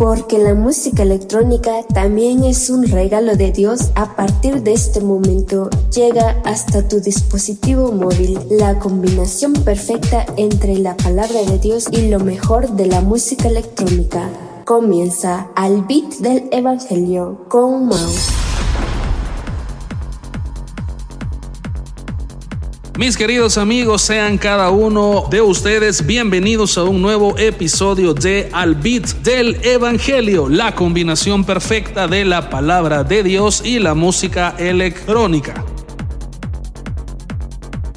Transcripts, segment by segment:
Porque la música electrónica también es un regalo de Dios. A partir de este momento llega hasta tu dispositivo móvil la combinación perfecta entre la palabra de Dios y lo mejor de la música electrónica. Comienza al beat del Evangelio con Mouse. Mis queridos amigos, sean cada uno de ustedes bienvenidos a un nuevo episodio de Al Beat del Evangelio, la combinación perfecta de la palabra de Dios y la música electrónica.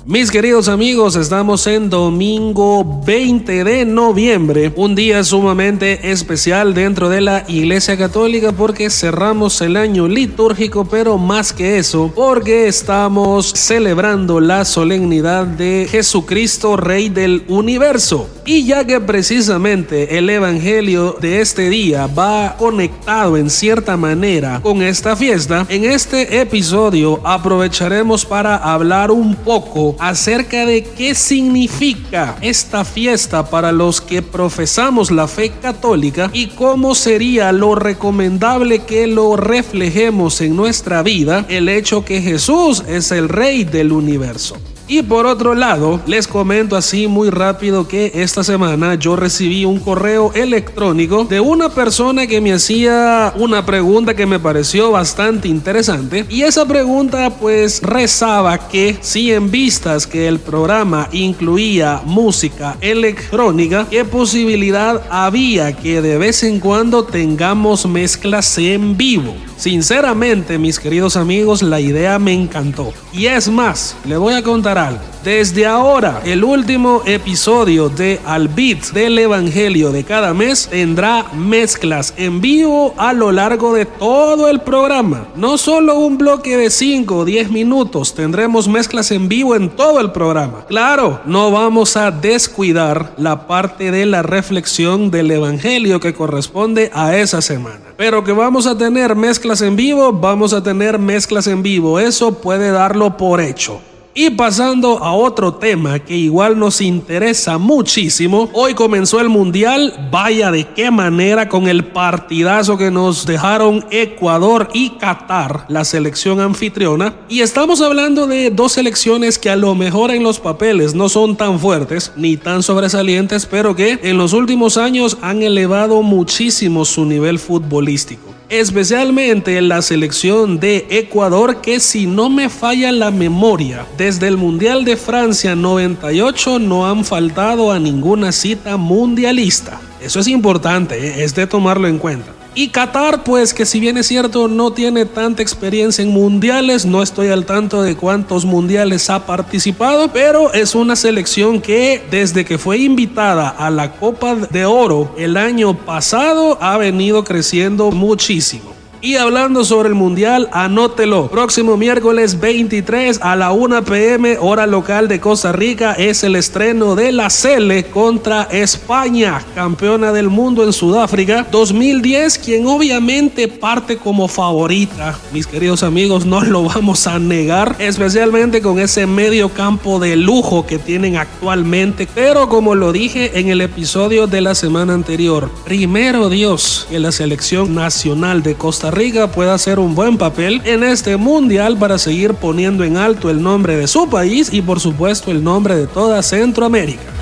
Mis queridos amigos, estamos en domingo 20 de noviembre, un día sumamente especial dentro de la Iglesia Católica porque cerramos el año litúrgico, pero más que eso, porque estamos celebrando la solemnidad de Jesucristo, Rey del Universo. Y ya que precisamente el Evangelio de este día va conectado en cierta manera con esta fiesta, en este episodio aprovecharemos para hablar un poco acerca de qué significa esta fiesta para los que profesamos la fe católica y cómo sería lo recomendable que lo reflejemos en nuestra vida el hecho que Jesús es el Rey del universo. Y por otro lado, les comento así muy rápido que esta semana yo recibí un correo electrónico de una persona que me hacía una pregunta que me pareció bastante interesante. Y esa pregunta pues rezaba que si en vistas que el programa incluía música electrónica, ¿qué posibilidad había que de vez en cuando tengamos mezclas en vivo? Sinceramente, mis queridos amigos, la idea me encantó. Y es más, le voy a contar algo. Desde ahora, el último episodio de Al Beat del Evangelio de cada mes tendrá mezclas en vivo a lo largo de todo el programa. No solo un bloque de 5 o 10 minutos, tendremos mezclas en vivo en todo el programa. Claro, no vamos a descuidar la parte de la reflexión del Evangelio que corresponde a esa semana. Pero que vamos a tener mezclas en vivo, vamos a tener mezclas en vivo. Eso puede darlo por hecho. Y pasando a otro tema que igual nos interesa muchísimo, hoy comenzó el Mundial, vaya de qué manera con el partidazo que nos dejaron Ecuador y Qatar, la selección anfitriona. Y estamos hablando de dos selecciones que a lo mejor en los papeles no son tan fuertes ni tan sobresalientes, pero que en los últimos años han elevado muchísimo su nivel futbolístico especialmente en la selección de Ecuador que si no me falla la memoria, desde el Mundial de Francia 98 no han faltado a ninguna cita mundialista. Eso es importante, ¿eh? es de tomarlo en cuenta. Y Qatar, pues que si bien es cierto no tiene tanta experiencia en mundiales, no estoy al tanto de cuántos mundiales ha participado, pero es una selección que desde que fue invitada a la Copa de Oro el año pasado ha venido creciendo muchísimo. Y hablando sobre el Mundial, anótelo. Próximo miércoles 23 a la 1 pm, hora local de Costa Rica, es el estreno de la Cele contra España, campeona del mundo en Sudáfrica 2010, quien obviamente parte como favorita. Mis queridos amigos, no lo vamos a negar, especialmente con ese medio campo de lujo que tienen actualmente. Pero como lo dije en el episodio de la semana anterior, primero Dios que la selección nacional de Costa Rica pueda hacer un buen papel en este mundial para seguir poniendo en alto el nombre de su país y por supuesto el nombre de toda Centroamérica.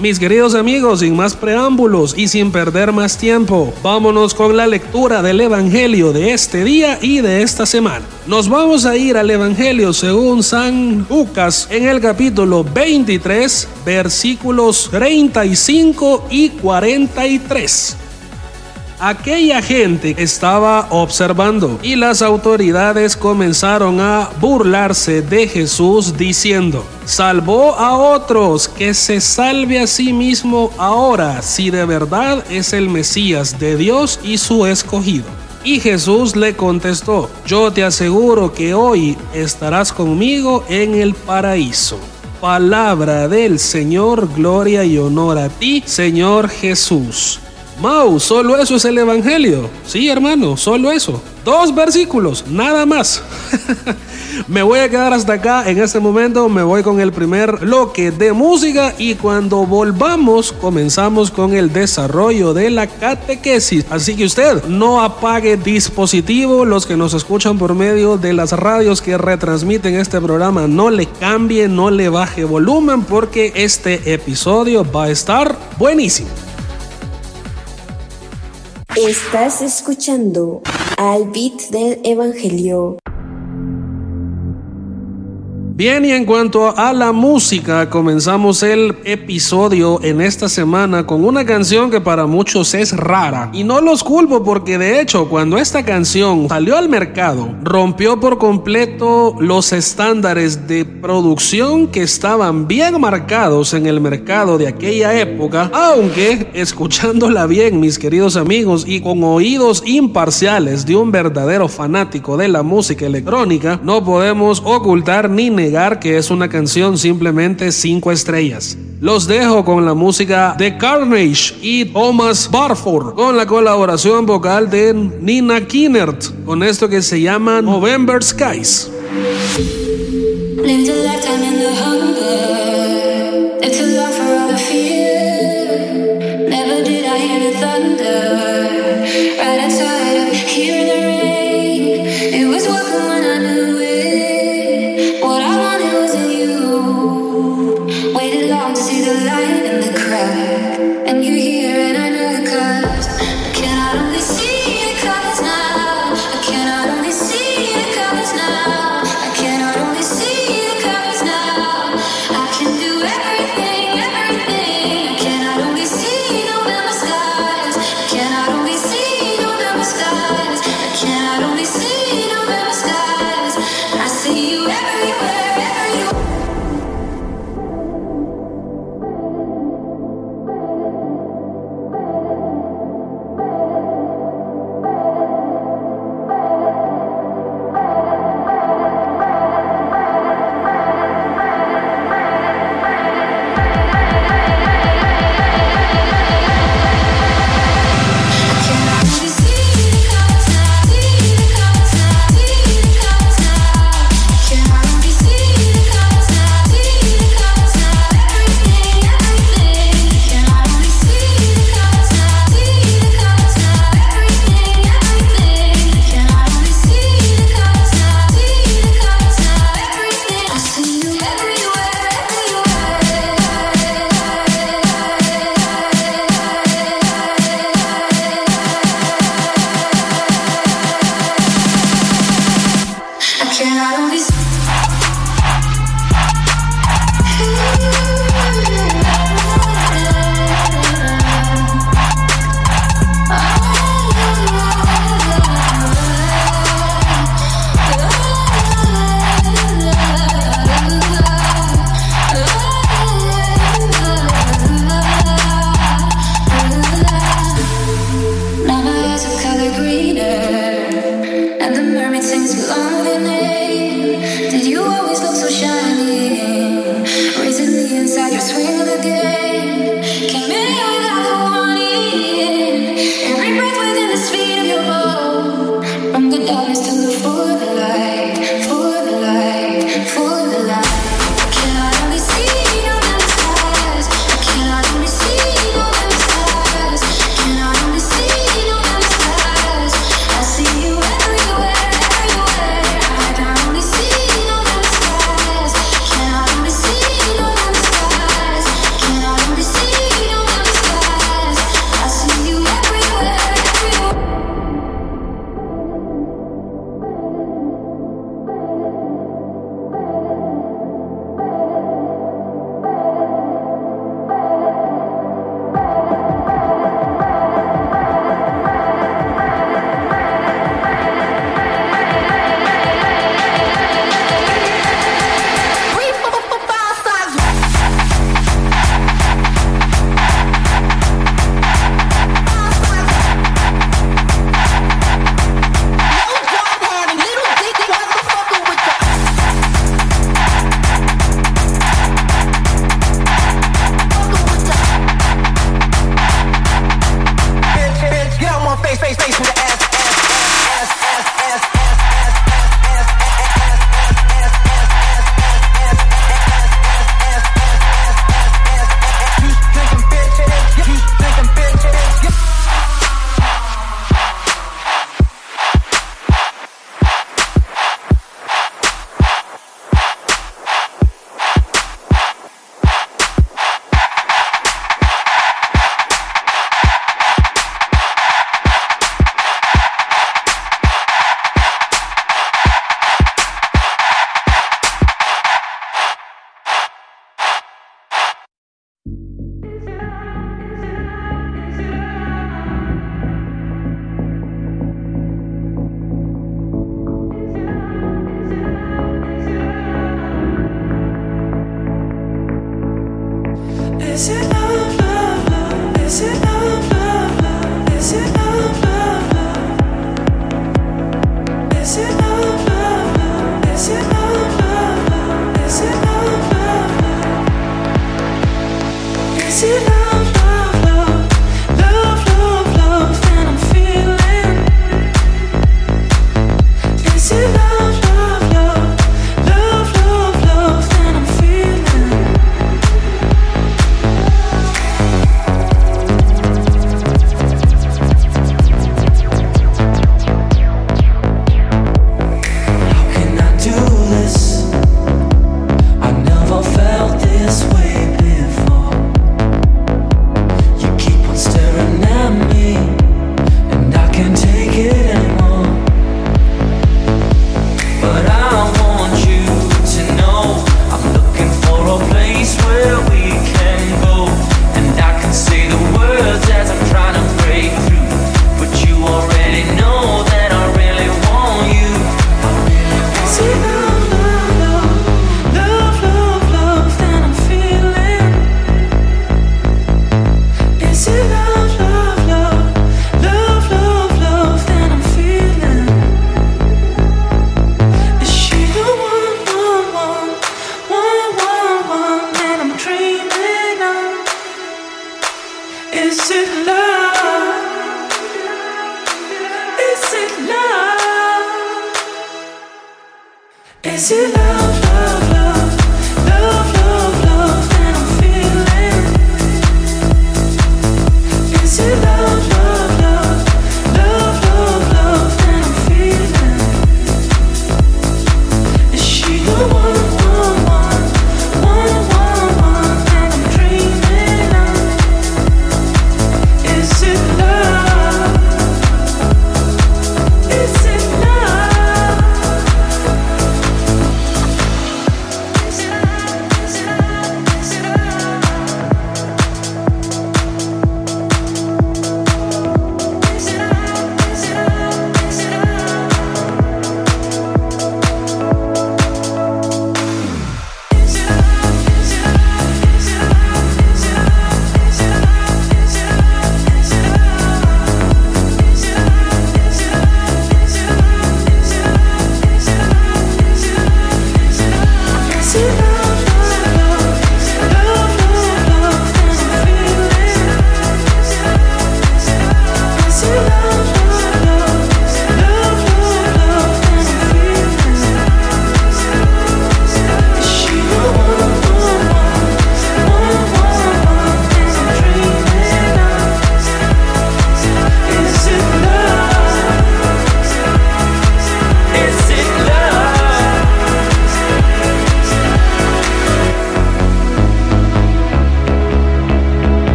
Mis queridos amigos, sin más preámbulos y sin perder más tiempo, vámonos con la lectura del Evangelio de este día y de esta semana. Nos vamos a ir al Evangelio según San Lucas en el capítulo 23, versículos 35 y 43. Aquella gente estaba observando y las autoridades comenzaron a burlarse de Jesús diciendo, salvó a otros, que se salve a sí mismo ahora, si de verdad es el Mesías de Dios y su escogido. Y Jesús le contestó, yo te aseguro que hoy estarás conmigo en el paraíso. Palabra del Señor, gloria y honor a ti, Señor Jesús. Mau, solo eso es el Evangelio. Sí, hermano, solo eso. Dos versículos, nada más. Me voy a quedar hasta acá en este momento, me voy con el primer bloque de música y cuando volvamos comenzamos con el desarrollo de la catequesis. Así que usted no apague dispositivo, los que nos escuchan por medio de las radios que retransmiten este programa, no le cambie, no le baje volumen porque este episodio va a estar buenísimo. Estás escuchando al beat del Evangelio. Bien, y en cuanto a la música, comenzamos el episodio en esta semana con una canción que para muchos es rara. Y no los culpo porque de hecho cuando esta canción salió al mercado, rompió por completo los estándares de producción que estaban bien marcados en el mercado de aquella época, aunque escuchándola bien, mis queridos amigos, y con oídos imparciales de un verdadero fanático de la música electrónica, no podemos ocultar ni negar que es una canción simplemente 5 estrellas. Los dejo con la música de Carnage y Thomas Barford, con la colaboración vocal de Nina Kinnert, con esto que se llama November Skies.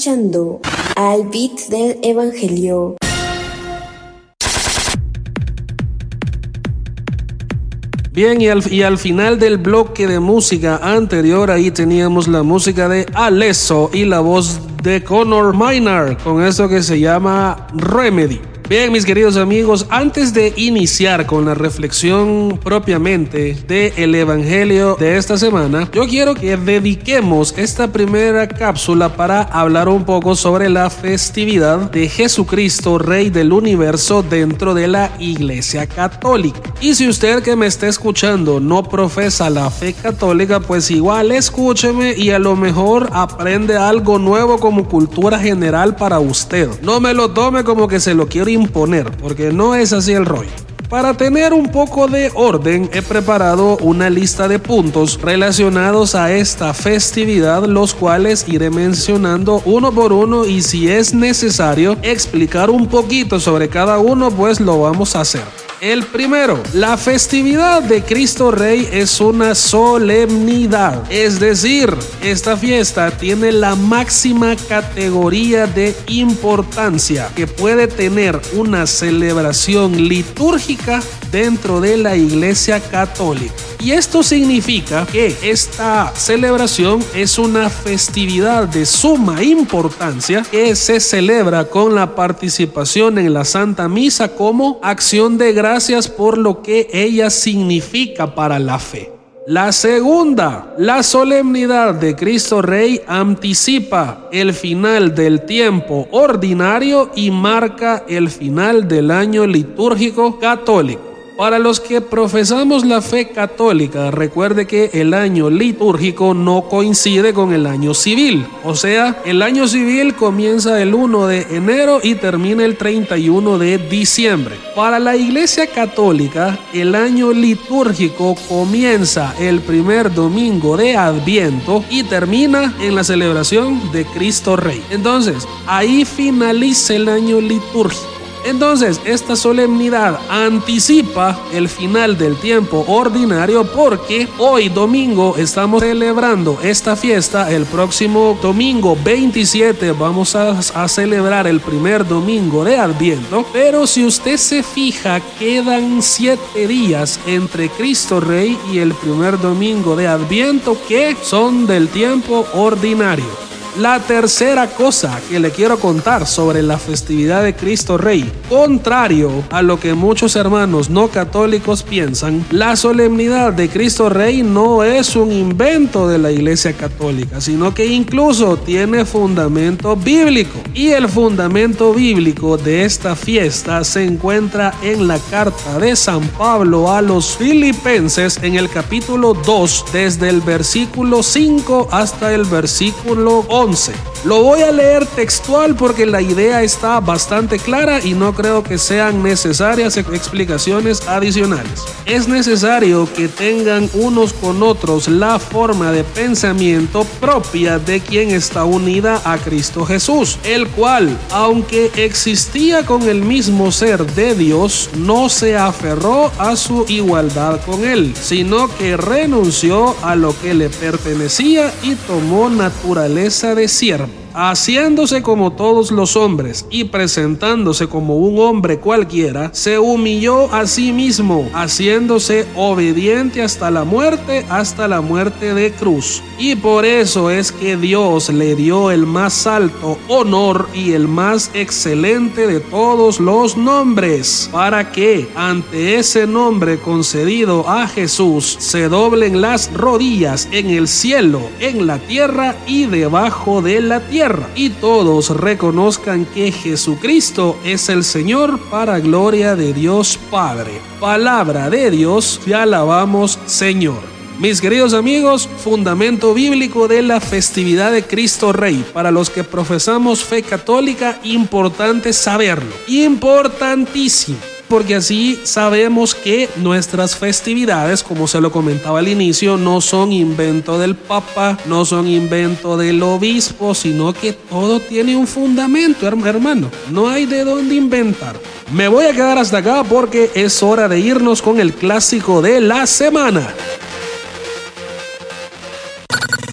Escuchando al beat del Evangelio. Bien, y al, y al final del bloque de música anterior, ahí teníamos la música de Alesso y la voz de Connor Maynard con esto que se llama Remedy. Bien, mis queridos amigos, antes de iniciar con la reflexión propiamente del Evangelio de esta semana, yo quiero que dediquemos esta primera cápsula para hablar un poco sobre la festividad de Jesucristo, Rey del Universo, dentro de la Iglesia Católica. Y si usted que me está escuchando no profesa la fe católica, pues igual escúcheme y a lo mejor aprende algo nuevo como cultura general para usted. No me lo tome como que se lo quiero imponer, porque no es así el rollo. Para tener un poco de orden, he preparado una lista de puntos relacionados a esta festividad, los cuales iré mencionando uno por uno y si es necesario explicar un poquito sobre cada uno, pues lo vamos a hacer. El primero, la festividad de Cristo Rey es una solemnidad, es decir, esta fiesta tiene la máxima categoría de importancia que puede tener una celebración litúrgica dentro de la Iglesia Católica. Y esto significa que esta celebración es una festividad de suma importancia que se celebra con la participación en la Santa Misa como acción de gracias por lo que ella significa para la fe. La segunda, la solemnidad de Cristo Rey anticipa el final del tiempo ordinario y marca el final del año litúrgico católico. Para los que profesamos la fe católica, recuerde que el año litúrgico no coincide con el año civil. O sea, el año civil comienza el 1 de enero y termina el 31 de diciembre. Para la Iglesia Católica, el año litúrgico comienza el primer domingo de Adviento y termina en la celebración de Cristo Rey. Entonces, ahí finaliza el año litúrgico. Entonces, esta solemnidad anticipa el final del tiempo ordinario porque hoy domingo estamos celebrando esta fiesta. El próximo domingo 27 vamos a, a, celebrar el primer domingo de Adviento. Pero si usted se fija, quedan siete días entre Cristo Rey y el primer domingo de Adviento que son del tiempo ordinario. La tercera cosa que le quiero contar sobre la festividad de Cristo Rey, contrario a lo que muchos hermanos no católicos piensan, la solemnidad de Cristo Rey no es un invento de la Iglesia Católica, sino que incluso tiene fundamento bíblico. Y el fundamento bíblico de esta fiesta se encuentra en la carta de San Pablo a los filipenses en el capítulo 2, desde el versículo 5 hasta el versículo 11. Lo voy a leer textual porque la idea está bastante clara y no creo que sean necesarias explicaciones adicionales. Es necesario que tengan unos con otros la forma de pensamiento propia de quien está unida a Cristo Jesús, el cual, aunque existía con el mismo ser de Dios, no se aferró a su igualdad con él, sino que renunció a lo que le pertenecía y tomó naturaleza de siervo, haciéndose como todos los hombres y presentándose como un hombre cualquiera, se humilló a sí mismo, haciéndose obediente hasta la muerte, hasta la muerte de cruz. Y por eso es que Dios le dio el más alto honor y el más excelente de todos los nombres, para que ante ese nombre concedido a Jesús se doblen las rodillas en el cielo, en la tierra y debajo de la tierra, y todos reconozcan que Jesucristo es el Señor para gloria de Dios Padre. Palabra de Dios, te alabamos Señor. Mis queridos amigos, fundamento bíblico de la festividad de Cristo Rey. Para los que profesamos fe católica, importante saberlo. Importantísimo porque así sabemos que nuestras festividades, como se lo comentaba al inicio, no son invento del Papa, no son invento del obispo, sino que todo tiene un fundamento, hermano. No hay de dónde inventar. Me voy a quedar hasta acá porque es hora de irnos con el clásico de la semana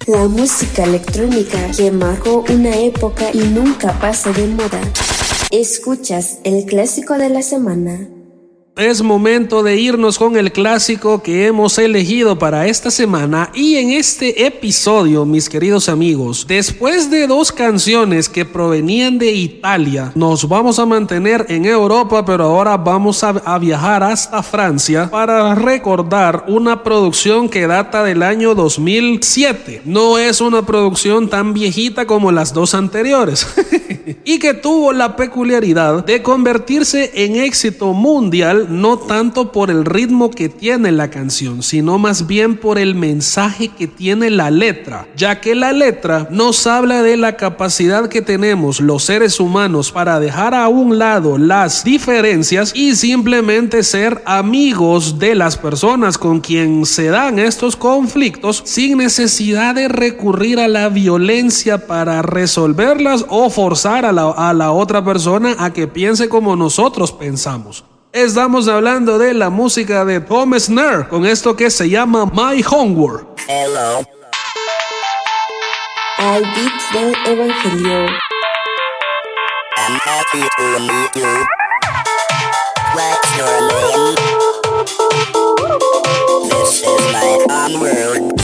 la música electrónica que marcó una época y nunca pasa de moda. Escuchas el clásico de la semana. Es momento de irnos con el clásico que hemos elegido para esta semana y en este episodio, mis queridos amigos, después de dos canciones que provenían de Italia, nos vamos a mantener en Europa, pero ahora vamos a, viajar hasta Francia para recordar una producción que data del año 2007. No es una producción tan viejita como las dos anteriores y que tuvo la peculiaridad de convertirse en éxito mundial no tanto por el ritmo que tiene la canción, sino más bien por el mensaje que tiene la letra, ya que la letra nos habla de la capacidad que tenemos los seres humanos para dejar a un lado las diferencias y simplemente ser amigos de las personas con quien se dan estos conflictos sin necesidad de recurrir a la violencia para resolverlas o forzar a la, a la otra persona a que piense como nosotros pensamos. Estamos hablando de la música de Tom Snare con esto que se llama My Homework. Hello. Al beat del Evangelio. I'm happy to meet you. What's your name? This is my homeworld.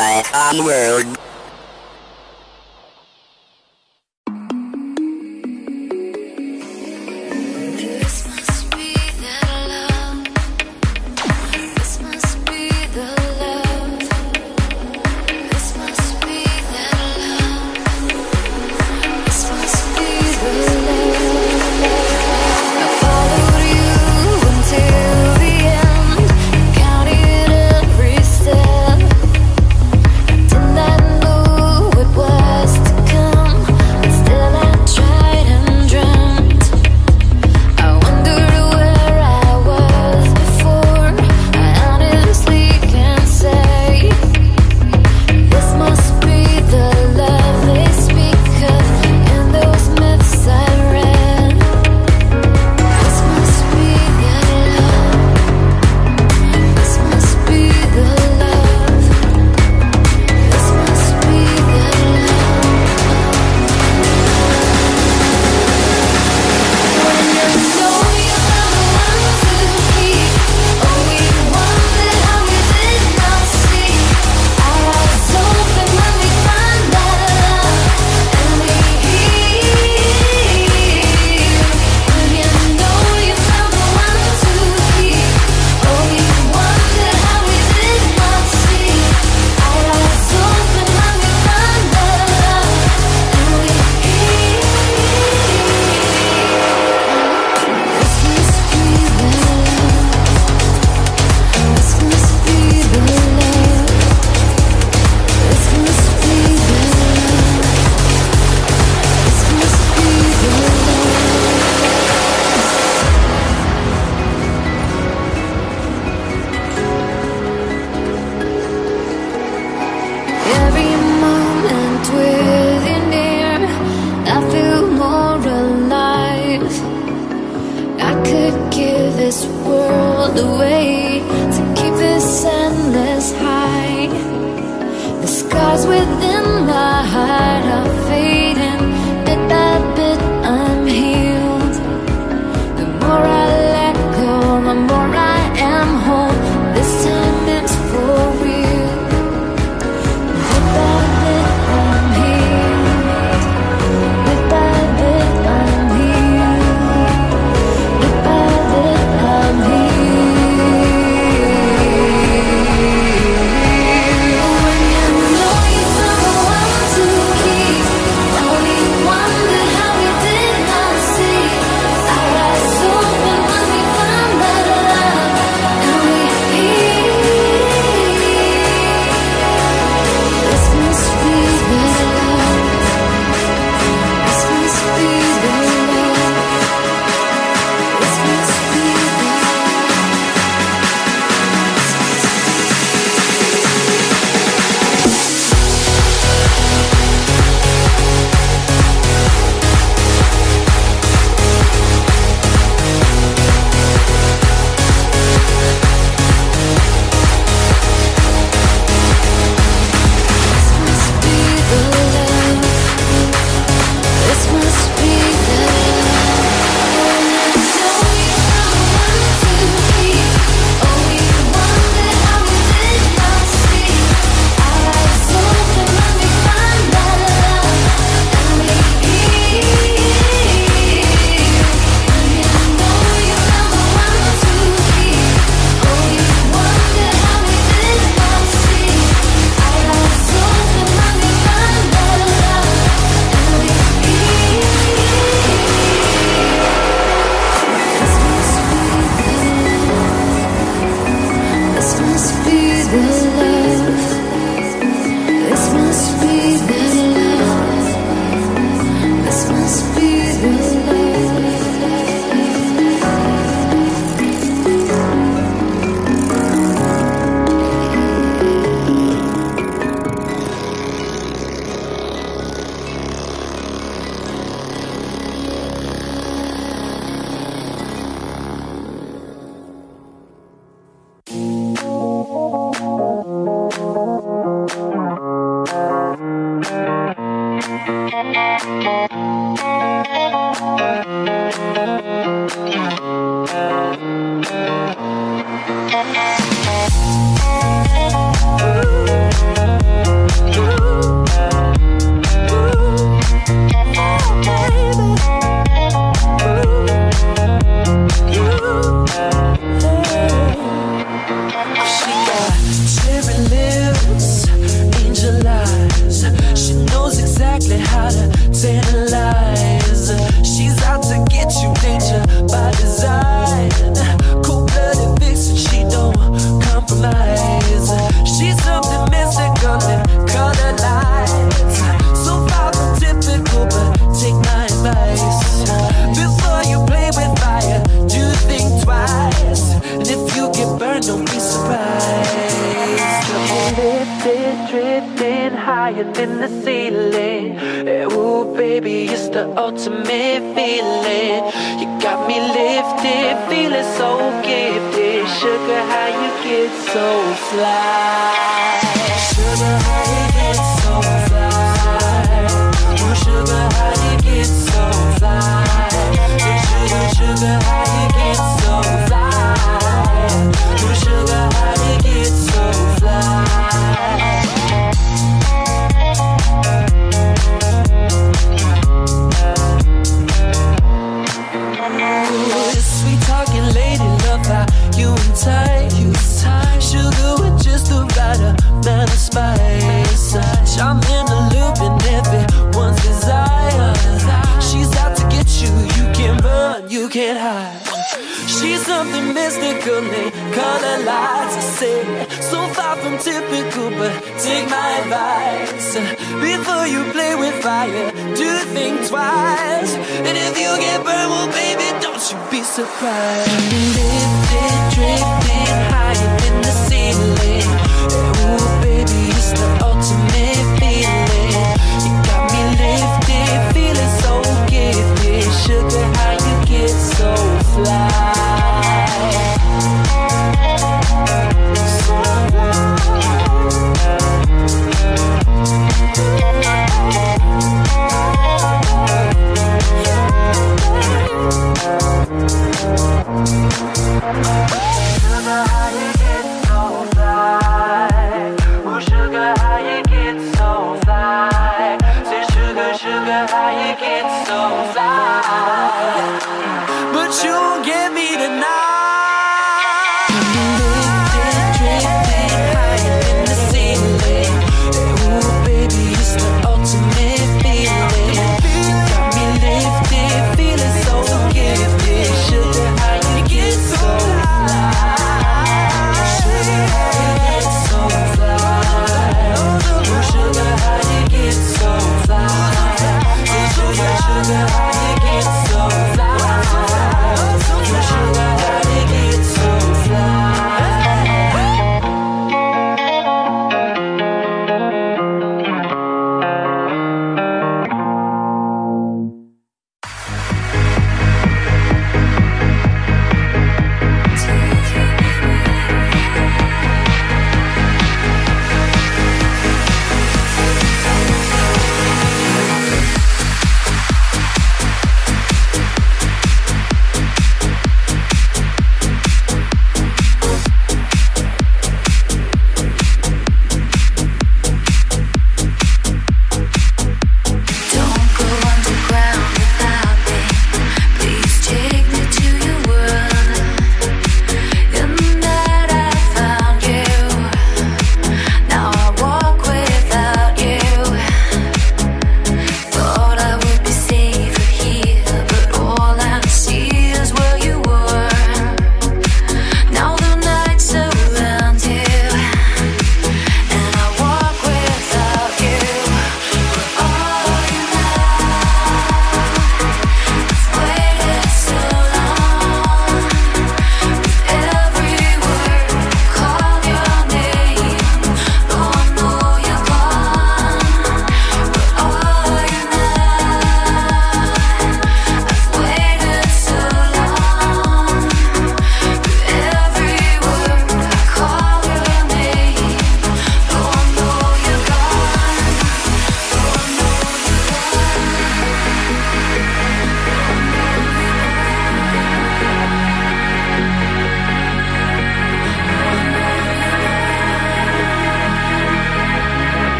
My onward. This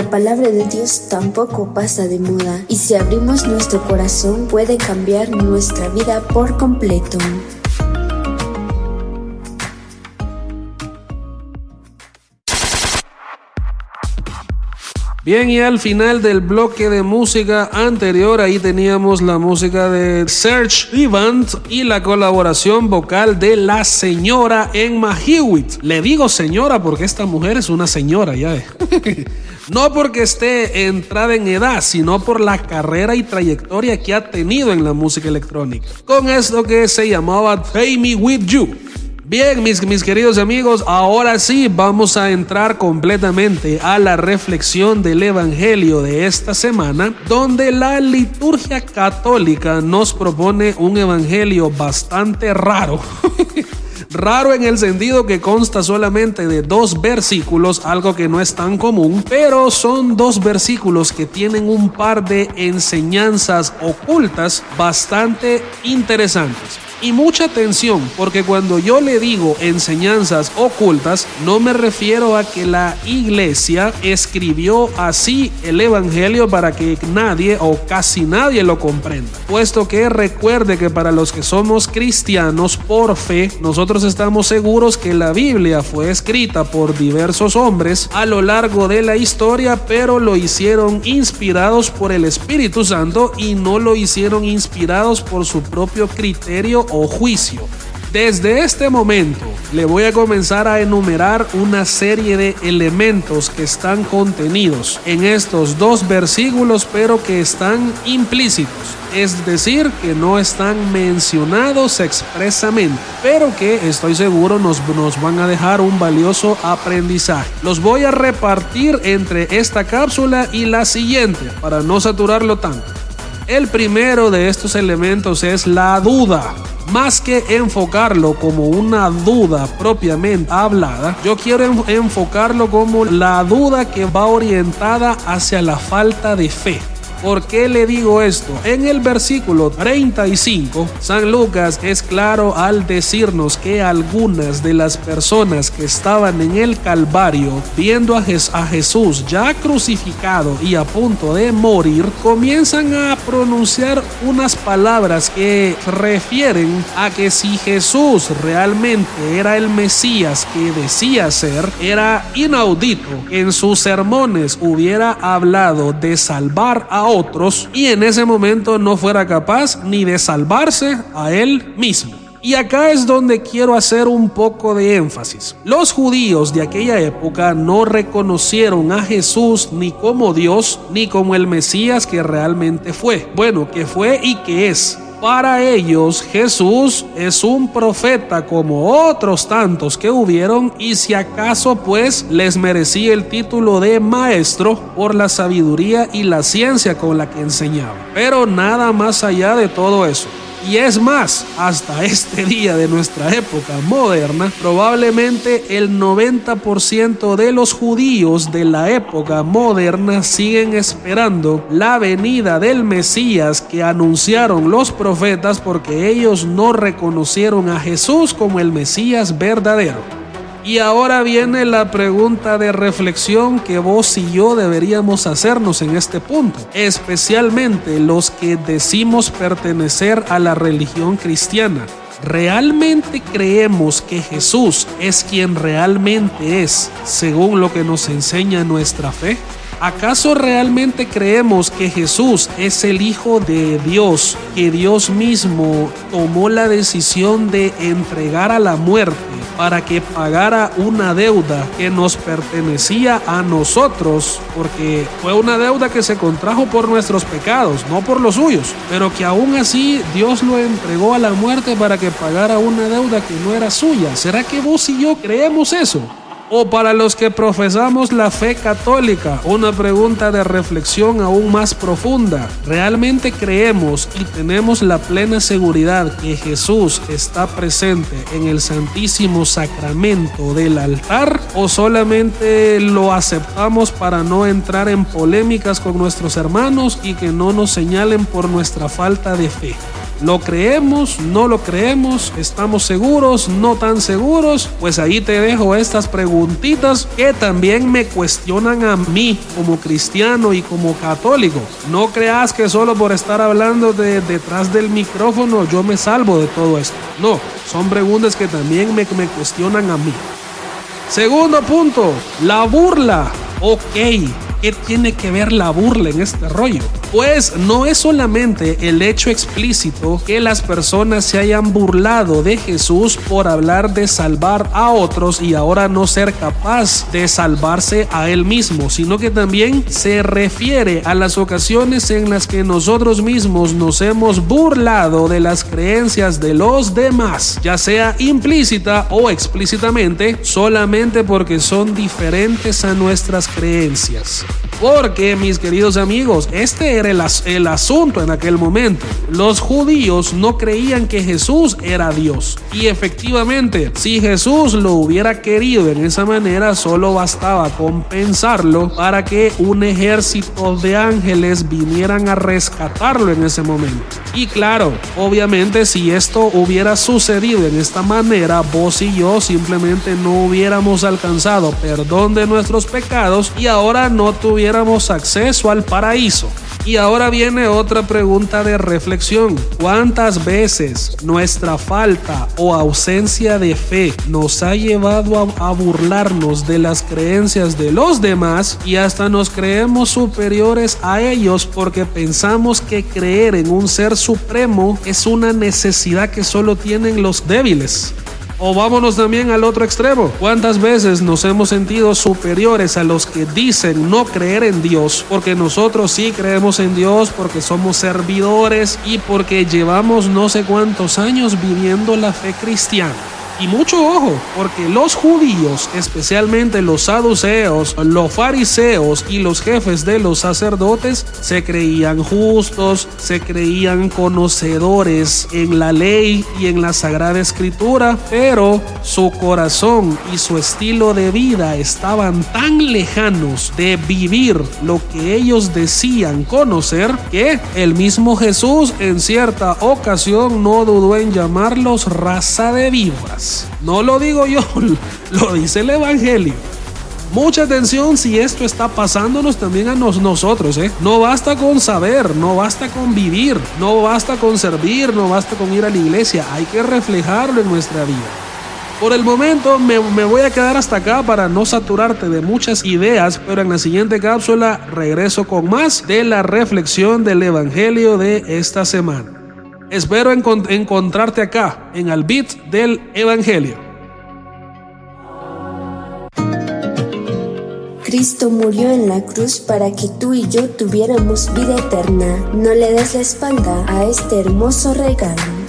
La palabra de Dios tampoco pasa de moda y si abrimos nuestro corazón puede cambiar nuestra vida por completo. Bien, y al final del bloque de música anterior, ahí teníamos la música de Serge Event y la colaboración vocal de la señora Emma Hewitt. Le digo señora porque esta mujer es una señora, ya. no porque esté entrada en edad, sino por la carrera y trayectoria que ha tenido en la música electrónica. Con esto que se llamaba Pay Me With You. Bien, mis, mis queridos amigos, ahora sí vamos a entrar completamente a la reflexión del Evangelio de esta semana, donde la liturgia católica nos propone un Evangelio bastante raro. Raro en el sentido que consta solamente de dos versículos, algo que no es tan común, pero son dos versículos que tienen un par de enseñanzas ocultas bastante interesantes. Y mucha atención, porque cuando yo le digo enseñanzas ocultas, no me refiero a que la iglesia escribió así el Evangelio para que nadie o casi nadie lo comprenda. Puesto que recuerde que para los que somos cristianos por fe, nosotros estamos seguros que la Biblia fue escrita por diversos hombres a lo largo de la historia, pero lo hicieron inspirados por el Espíritu Santo y no lo hicieron inspirados por su propio criterio o juicio. Desde este momento le voy a comenzar a enumerar una serie de elementos que están contenidos en estos dos versículos pero que están implícitos, es decir, que no están mencionados expresamente, pero que estoy seguro nos, nos van a dejar un valioso aprendizaje. Los voy a repartir entre esta cápsula y la siguiente para no saturarlo tanto. El primero de estos elementos es la duda. Más que enfocarlo como una duda propiamente hablada, yo quiero enfocarlo como la duda que va orientada hacia la falta de fe. ¿Por qué le digo esto? En el versículo 35, San Lucas es claro al decirnos que algunas de las personas que estaban en el Calvario viendo a, Jesús ya crucificado y a punto de morir, comienzan a pronunciar unas palabras que refieren a que si Jesús realmente era el Mesías que decía ser, era inaudito en sus sermones hubiera hablado de salvar a y en ese momento no fuera capaz ni de salvarse a él mismo. Y acá es donde quiero hacer un poco de énfasis. Los judíos de aquella época no reconocieron a Jesús ni como Dios ni como el Mesías que realmente fue. Bueno, que fue y que es. Para ellos Jesús es un profeta como otros tantos que hubieron y si acaso pues les merecía el título de maestro por la sabiduría y la ciencia con la que enseñaba. Pero nada más allá de todo eso. Y es más, hasta este día de nuestra época moderna, probablemente el 90% de los judíos de la época moderna siguen esperando la venida del Mesías que anunciaron los profetas porque ellos no reconocieron a Jesús como el Mesías verdadero. Y ahora viene la pregunta de reflexión que vos y yo deberíamos hacernos en este punto, especialmente los que decimos pertenecer a la religión cristiana. ¿Realmente creemos que Jesús es quien realmente es, según lo que nos enseña nuestra fe? ¿Acaso realmente creemos que Jesús es el Hijo de Dios, que Dios mismo tomó la decisión de entregar a la muerte para que pagara una deuda que nos pertenecía a nosotros, porque fue una deuda que se contrajo por nuestros pecados, no por los suyos, pero que aún así Dios lo entregó a la muerte para que pagara una deuda que no era suya? ¿Será que vos y yo creemos eso? O para los que profesamos la fe católica, una pregunta de reflexión aún más profunda. ¿Realmente creemos y tenemos la plena seguridad que Jesús está presente en el Santísimo Sacramento del altar o solamente lo aceptamos para no entrar en polémicas con nuestros hermanos y que no nos señalen por nuestra falta de fe? ¿Lo creemos? ¿No lo creemos? ¿Estamos seguros? ¿No tan seguros? Pues ahí te dejo estas preguntitas que también me cuestionan a mí como cristiano y como católico. No creas que solo por estar hablando de detrás del micrófono yo me salvo de todo esto. No, son preguntas que también me, me cuestionan a mí. Segundo punto, la burla. Ok, ¿Qué tiene que ver la burla en este rollo? Pues no es solamente el hecho explícito que las personas se hayan burlado de Jesús por hablar de salvar a otros y ahora no ser capaz de salvarse a él mismo, sino que también se refiere a las ocasiones en las que nosotros mismos nos hemos burlado de las creencias de los demás, ya sea implícita o explícitamente, solamente porque son diferentes a nuestras creencias. Porque, mis queridos amigos, este era el, asunto en aquel momento. Los judíos no creían que Jesús era Dios. Y efectivamente, si Jesús lo hubiera querido en esa manera, solo bastaba compensarlo para que un ejército de ángeles vinieran a rescatarlo en ese momento. Y claro, obviamente si esto hubiera sucedido en esta manera, vos y yo simplemente no hubiéramos alcanzado perdón de nuestros pecados y ahora no tuviéramos acceso al paraíso. Y ahora viene otra pregunta de reflexión. ¿Cuántas veces nuestra falta o ausencia de fe nos ha llevado a, burlarnos de las creencias de los demás y hasta nos creemos superiores a ellos porque pensamos que creer en un ser supremo es una necesidad que solo tienen los débiles? O vámonos también al otro extremo. ¿Cuántas veces nos hemos sentido superiores a los que dicen no creer en Dios? Porque nosotros sí creemos en Dios, porque somos servidores y porque llevamos no sé cuántos años viviendo la fe cristiana. Y mucho ojo, porque los judíos, especialmente los saduceos, los fariseos y los jefes de los sacerdotes, se creían justos, se creían conocedores en la ley y en la sagrada escritura, pero su corazón y su estilo de vida estaban tan lejanos de vivir lo que ellos decían conocer que el mismo Jesús en cierta ocasión no dudó en llamarlos raza de víboras. No lo digo yo, lo dice el Evangelio. Mucha atención si esto está pasándonos también a nos, nosotros. ¿eh? No basta con saber, no basta con vivir, no basta con servir, no basta con ir a la iglesia. Hay que reflejarlo en nuestra vida. Por el momento me, me, voy a quedar hasta acá para no saturarte de muchas ideas, pero en la siguiente cápsula regreso con más de la reflexión del Evangelio de esta semana. Espero encont encontrarte acá, en el beat del Evangelio. Cristo murió en la cruz para que tú y yo tuviéramos vida eterna. No le des la espalda a este hermoso regalo.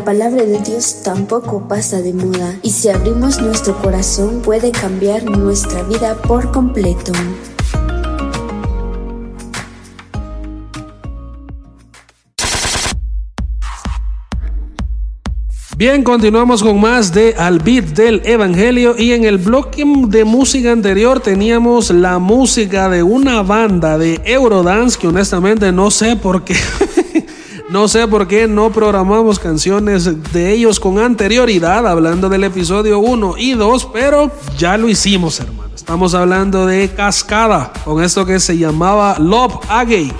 La palabra de Dios tampoco pasa de moda y si abrimos nuestro corazón puede cambiar nuestra vida por completo. Bien, continuamos con más de Al Beat del Evangelio y en el bloque de música anterior teníamos la música de una banda de Eurodance que honestamente no sé por qué. No sé por qué no programamos canciones de ellos con anterioridad, hablando del episodio 1 y 2, pero ya lo hicimos, hermano. Estamos hablando de Cascada, con esto que se llamaba Love Agate.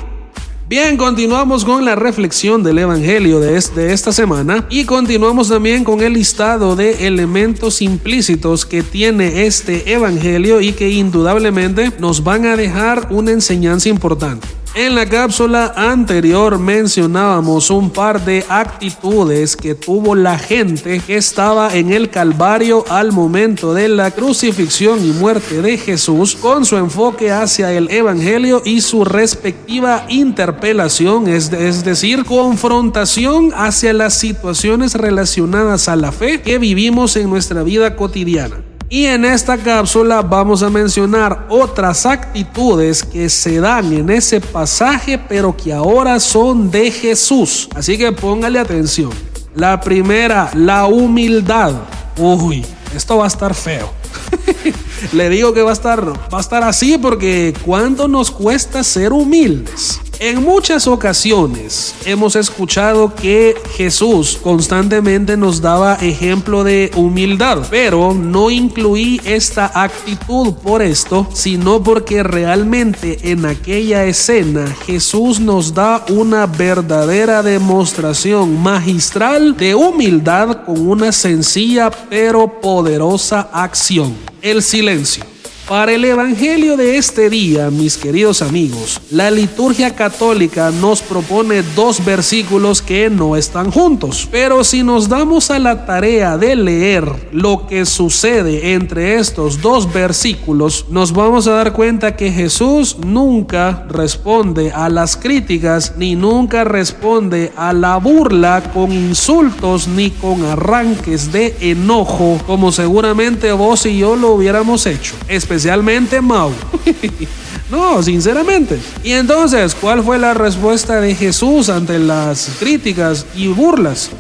Bien, continuamos con la reflexión del Evangelio de, esta semana y continuamos también con el listado de elementos implícitos que tiene este Evangelio y que indudablemente nos van a dejar una enseñanza importante. En la cápsula anterior mencionábamos un par de actitudes que tuvo la gente que estaba en el Calvario al momento de la crucifixión y muerte de Jesús con su enfoque hacia el Evangelio y su respectiva interpelación, es, decir, confrontación hacia las situaciones relacionadas a la fe que vivimos en nuestra vida cotidiana. Y en esta cápsula vamos a mencionar otras actitudes que se dan en ese pasaje, pero que ahora son de Jesús. Así que póngale atención. La primera, la humildad. Uy, esto va a estar feo. Le digo que va a estar, va a estar así porque ¿cuánto nos cuesta ser humildes? En muchas ocasiones hemos escuchado que Jesús constantemente nos daba ejemplo de humildad, pero no incluí esta actitud por esto, sino porque realmente en aquella escena Jesús nos da una verdadera demostración magistral de humildad con una sencilla pero poderosa acción, el silencio. Para el Evangelio de este día, mis queridos amigos, la liturgia católica nos propone dos versículos que no están juntos. Pero si nos damos a la tarea de leer lo que sucede entre estos dos versículos, nos vamos a dar cuenta que Jesús nunca responde a las críticas ni nunca responde a la burla con insultos ni con arranques de enojo, como seguramente vos y yo lo hubiéramos hecho especialmente Mau. no, sinceramente. Y entonces, ¿cuál fue la respuesta de Jesús ante las críticas y burlas?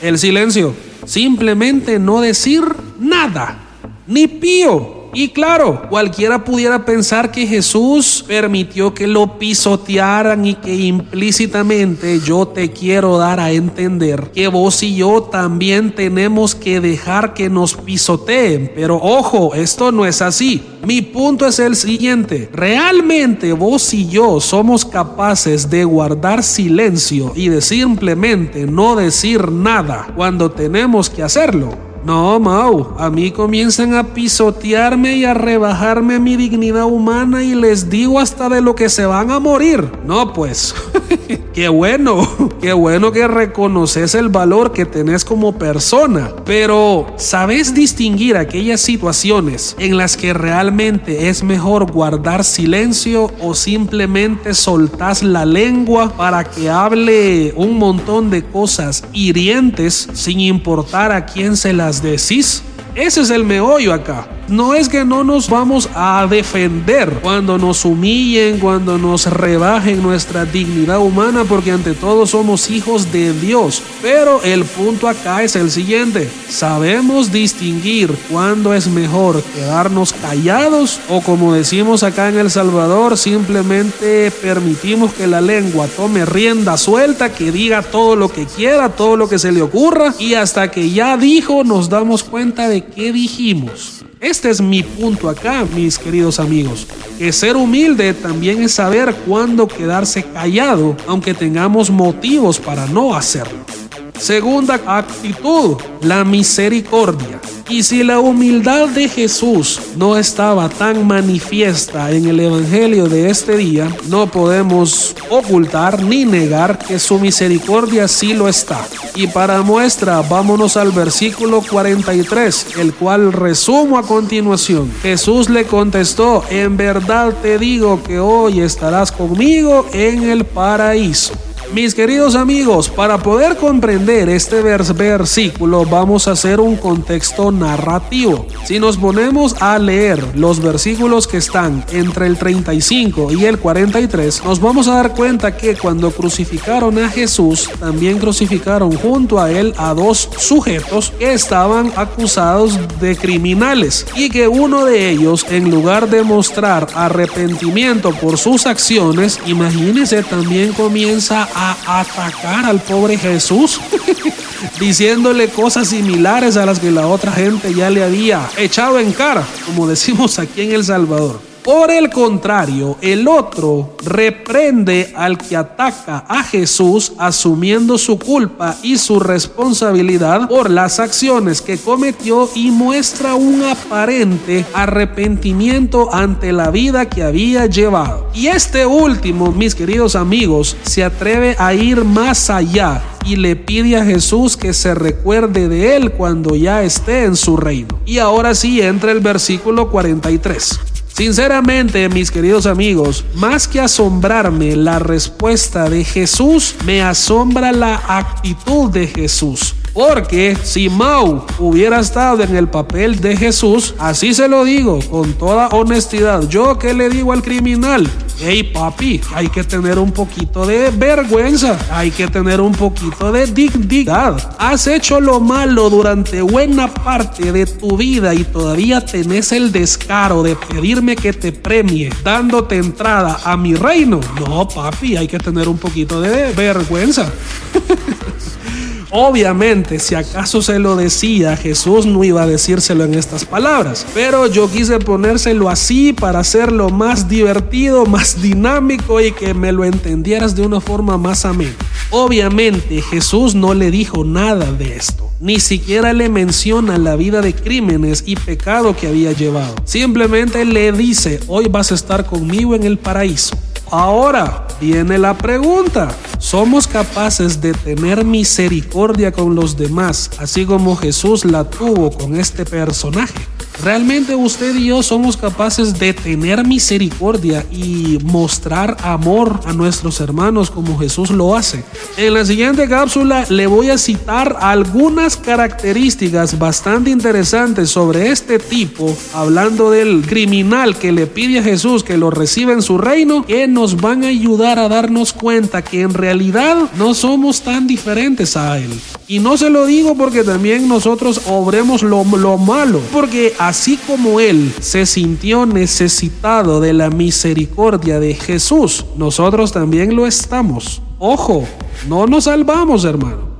El silencio. Simplemente no decir nada. Ni pío. Y claro, cualquiera pudiera pensar que Jesús permitió que lo pisotearan y que implícitamente yo te quiero dar a entender que vos y yo también tenemos que dejar que nos pisoteen. Pero ojo, esto no es así. Mi punto es el siguiente. Realmente vos y yo somos capaces de guardar silencio y de simplemente no decir nada cuando tenemos que hacerlo. No, Mau, a mí comienzan a pisotearme y a rebajarme mi dignidad humana y les digo hasta de lo que se van a morir. No, pues, qué bueno, qué bueno que reconoces el valor que tenés como persona, pero ¿sabes distinguir aquellas situaciones en las que realmente es mejor guardar silencio o simplemente soltás la lengua para que hable un montón de cosas hirientes sin importar a quién se las decís? Ese es el meollo acá. No es que no nos vamos a defender cuando nos humillen, cuando nos rebajen nuestra dignidad humana, porque ante todo somos hijos de Dios. Pero el punto acá es el siguiente. Sabemos distinguir cuándo es mejor quedarnos callados o como decimos acá en El Salvador, simplemente permitimos que la lengua tome rienda suelta, que diga todo lo que quiera, todo lo que se le ocurra y hasta que ya dijo nos damos cuenta de qué dijimos. Este es mi punto acá, mis queridos amigos. Que ser humilde también es saber cuándo quedarse callado, aunque tengamos motivos para no hacerlo. Segunda actitud, la misericordia. Y si la humildad de Jesús no estaba tan manifiesta en el Evangelio de este día, no podemos ocultar ni negar que su misericordia sí lo está. Y para muestra, vámonos al versículo 43, el cual resumo a continuación. Jesús le contestó, en verdad te digo que hoy estarás conmigo en el paraíso. Mis queridos amigos, para poder comprender este vers versículo vamos a hacer un contexto narrativo. Si nos ponemos a leer los versículos que están entre el 35 y el 43, nos vamos a dar cuenta que cuando crucificaron a Jesús, también crucificaron junto a él a dos sujetos que estaban acusados de criminales y que uno de ellos, en lugar de mostrar arrepentimiento por sus acciones, imagínense, también comienza a atacar al pobre Jesús. diciéndole cosas similares a las que la otra gente ya le había echado en cara, como decimos aquí en El Salvador. Por el contrario, el otro reprende al que ataca a Jesús asumiendo su culpa y su responsabilidad por las acciones que cometió y muestra un aparente arrepentimiento ante la vida que había llevado. Y este último, mis queridos amigos, se atreve a ir más allá y le pide a Jesús que se recuerde de él cuando ya esté en su reino. Y ahora sí entra el versículo 43. Sinceramente, mis queridos amigos, más que asombrarme la respuesta de Jesús, me asombra la actitud de Jesús. Porque si Mau hubiera estado en el papel de Jesús, así se lo digo con toda honestidad, yo que le digo al criminal, hey papi, hay que tener un poquito de vergüenza, hay que tener un poquito de dignidad. Has hecho lo malo durante buena parte de tu vida y todavía tenés el descaro de pedirme que te premie dándote entrada a mi reino. No, papi, hay que tener un poquito de vergüenza. Obviamente, si acaso se lo decía, Jesús no iba a decírselo en estas palabras, pero yo quise ponérselo así para hacerlo más divertido, más dinámico y que me lo entendieras de una forma más amena. Obviamente, Jesús no le dijo nada de esto, ni siquiera le menciona la vida de crímenes y pecado que había llevado. Simplemente le dice, hoy vas a estar conmigo en el paraíso. Ahora viene la pregunta. ¿Somos capaces de tener misericordia con los demás, así como Jesús la tuvo con este personaje? ¿Realmente usted y yo somos capaces de tener misericordia y mostrar amor a nuestros hermanos como Jesús lo hace? En la siguiente cápsula le voy a citar algunas características bastante interesantes sobre este tipo, hablando del criminal que le pide a Jesús que lo reciba en su reino, que nos van a ayudar a darnos cuenta que en realidad no somos tan diferentes a Él. Y no se lo digo porque también nosotros obremos lo, lo malo, porque así como Él se sintió necesitado de la misericordia de Jesús, nosotros también lo estamos. Ojo, no nos salvamos, hermano.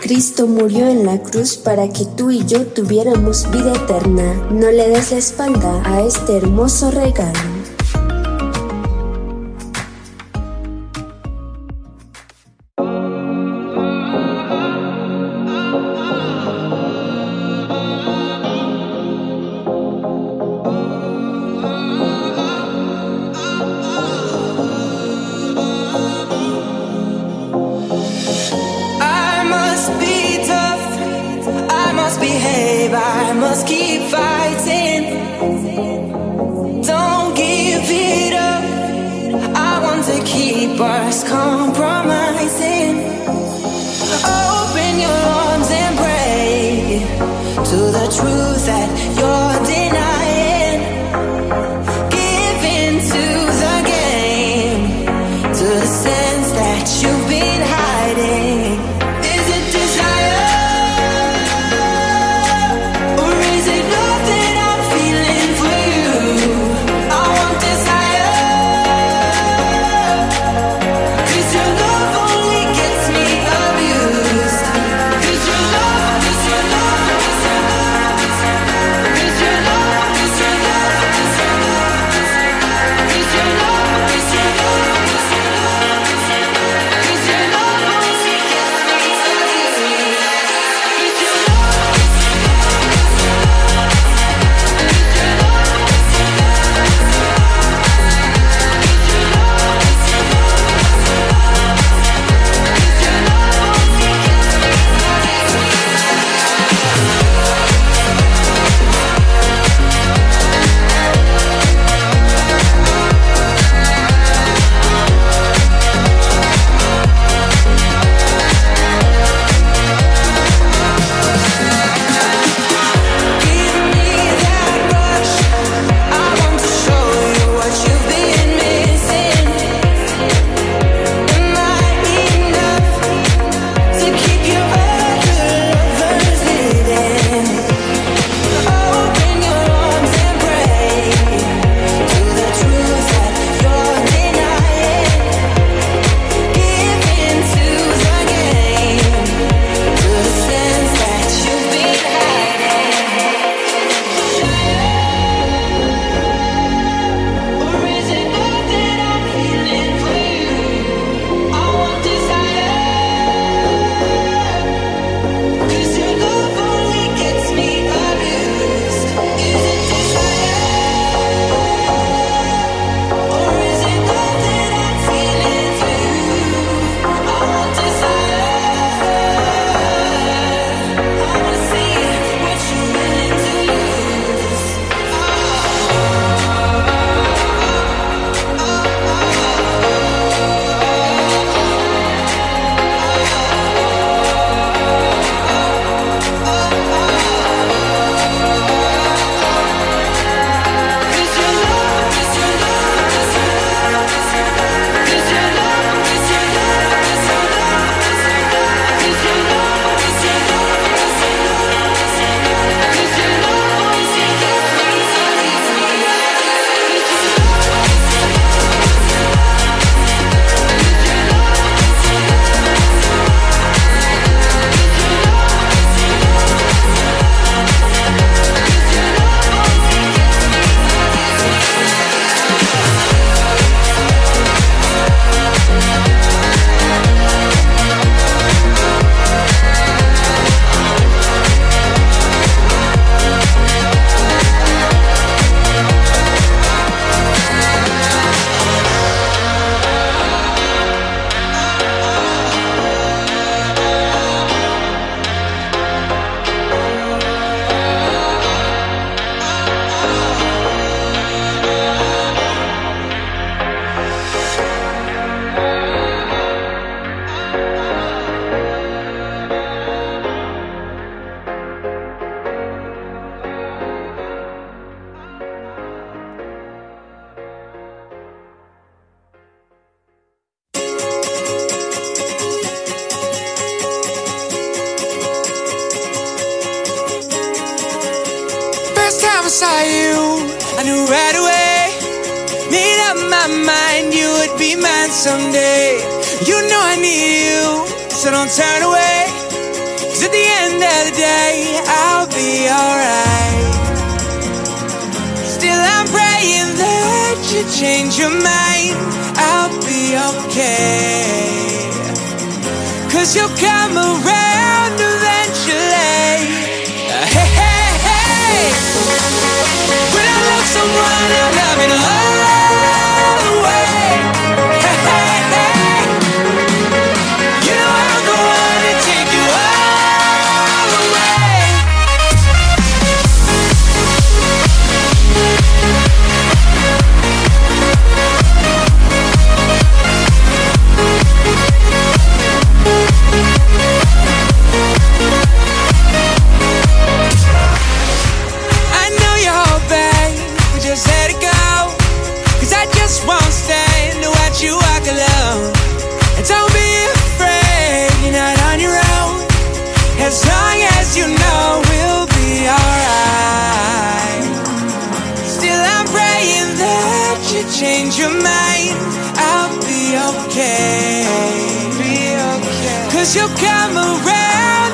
Cristo murió en la cruz para que tú y yo tuviéramos vida eterna. No le des la espalda a este hermoso regalo. you change your mind, I'll be okay. I'll be okay. Cause you'll come around.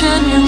genuine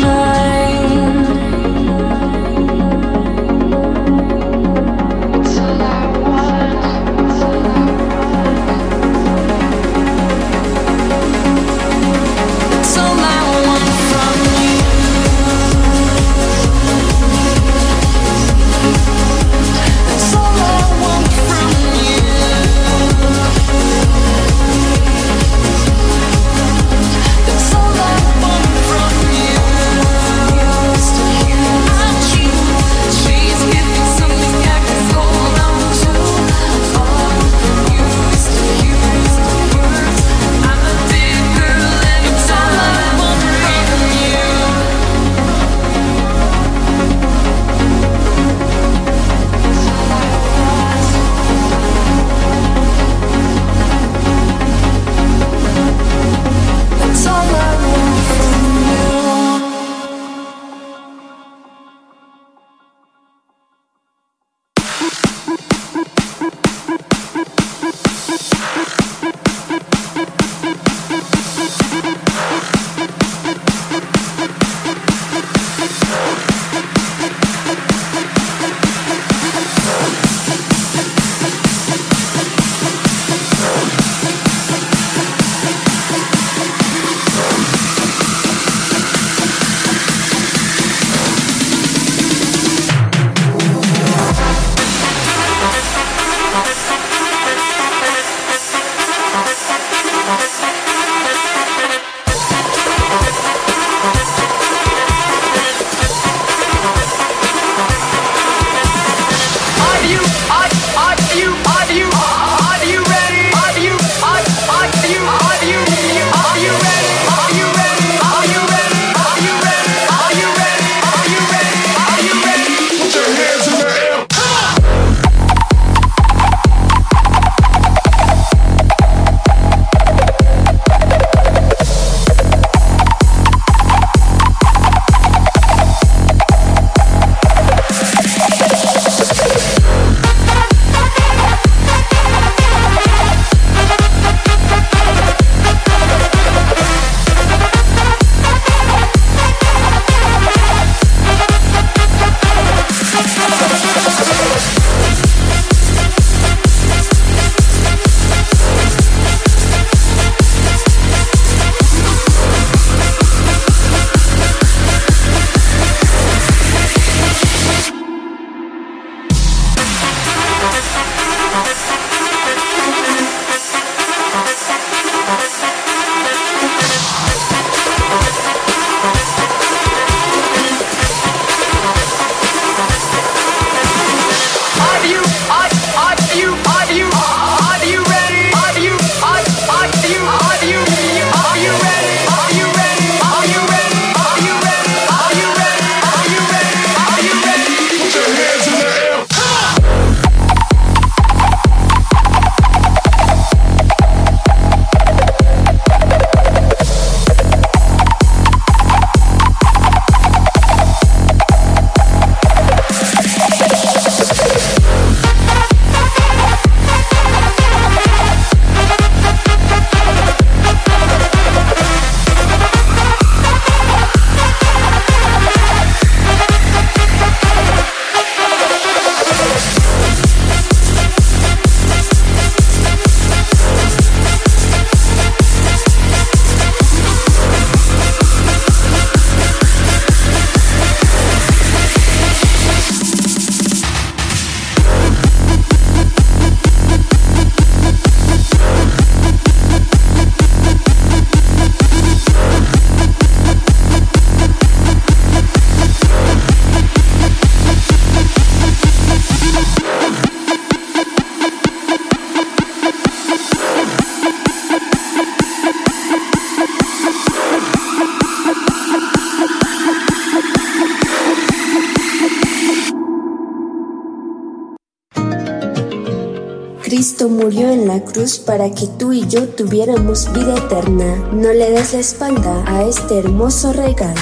para que tú y yo tuviéramos vida eterna. No le des la espalda a este hermoso regalo.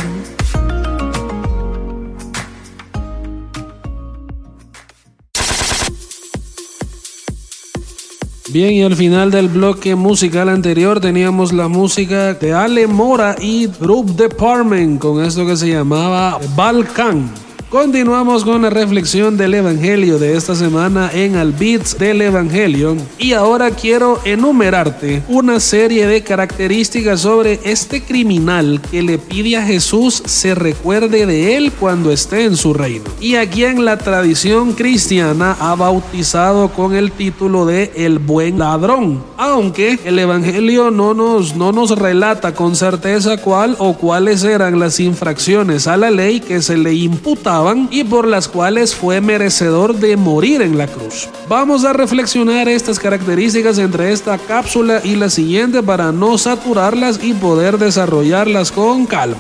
Bien, y al final del bloque musical anterior teníamos la música de Ale Mora y Group Department con esto que se llamaba Balkan. Continuamos con la reflexión del Evangelio de esta semana en Al Beats del Evangelio. Y ahora quiero enumerarte una serie de características sobre este criminal que le pide a Jesús se recuerde de él cuando esté en su reino. Y a quien la tradición cristiana ha bautizado con el título de el buen ladrón, aunque el Evangelio no nos, no nos relata con certeza cuál o cuáles eran las infracciones a la ley que se le imputaba y por las cuales fue merecedor de morir en la cruz. Vamos a reflexionar estas características entre esta cápsula y la siguiente para no saturarlas y poder desarrollarlas con calma.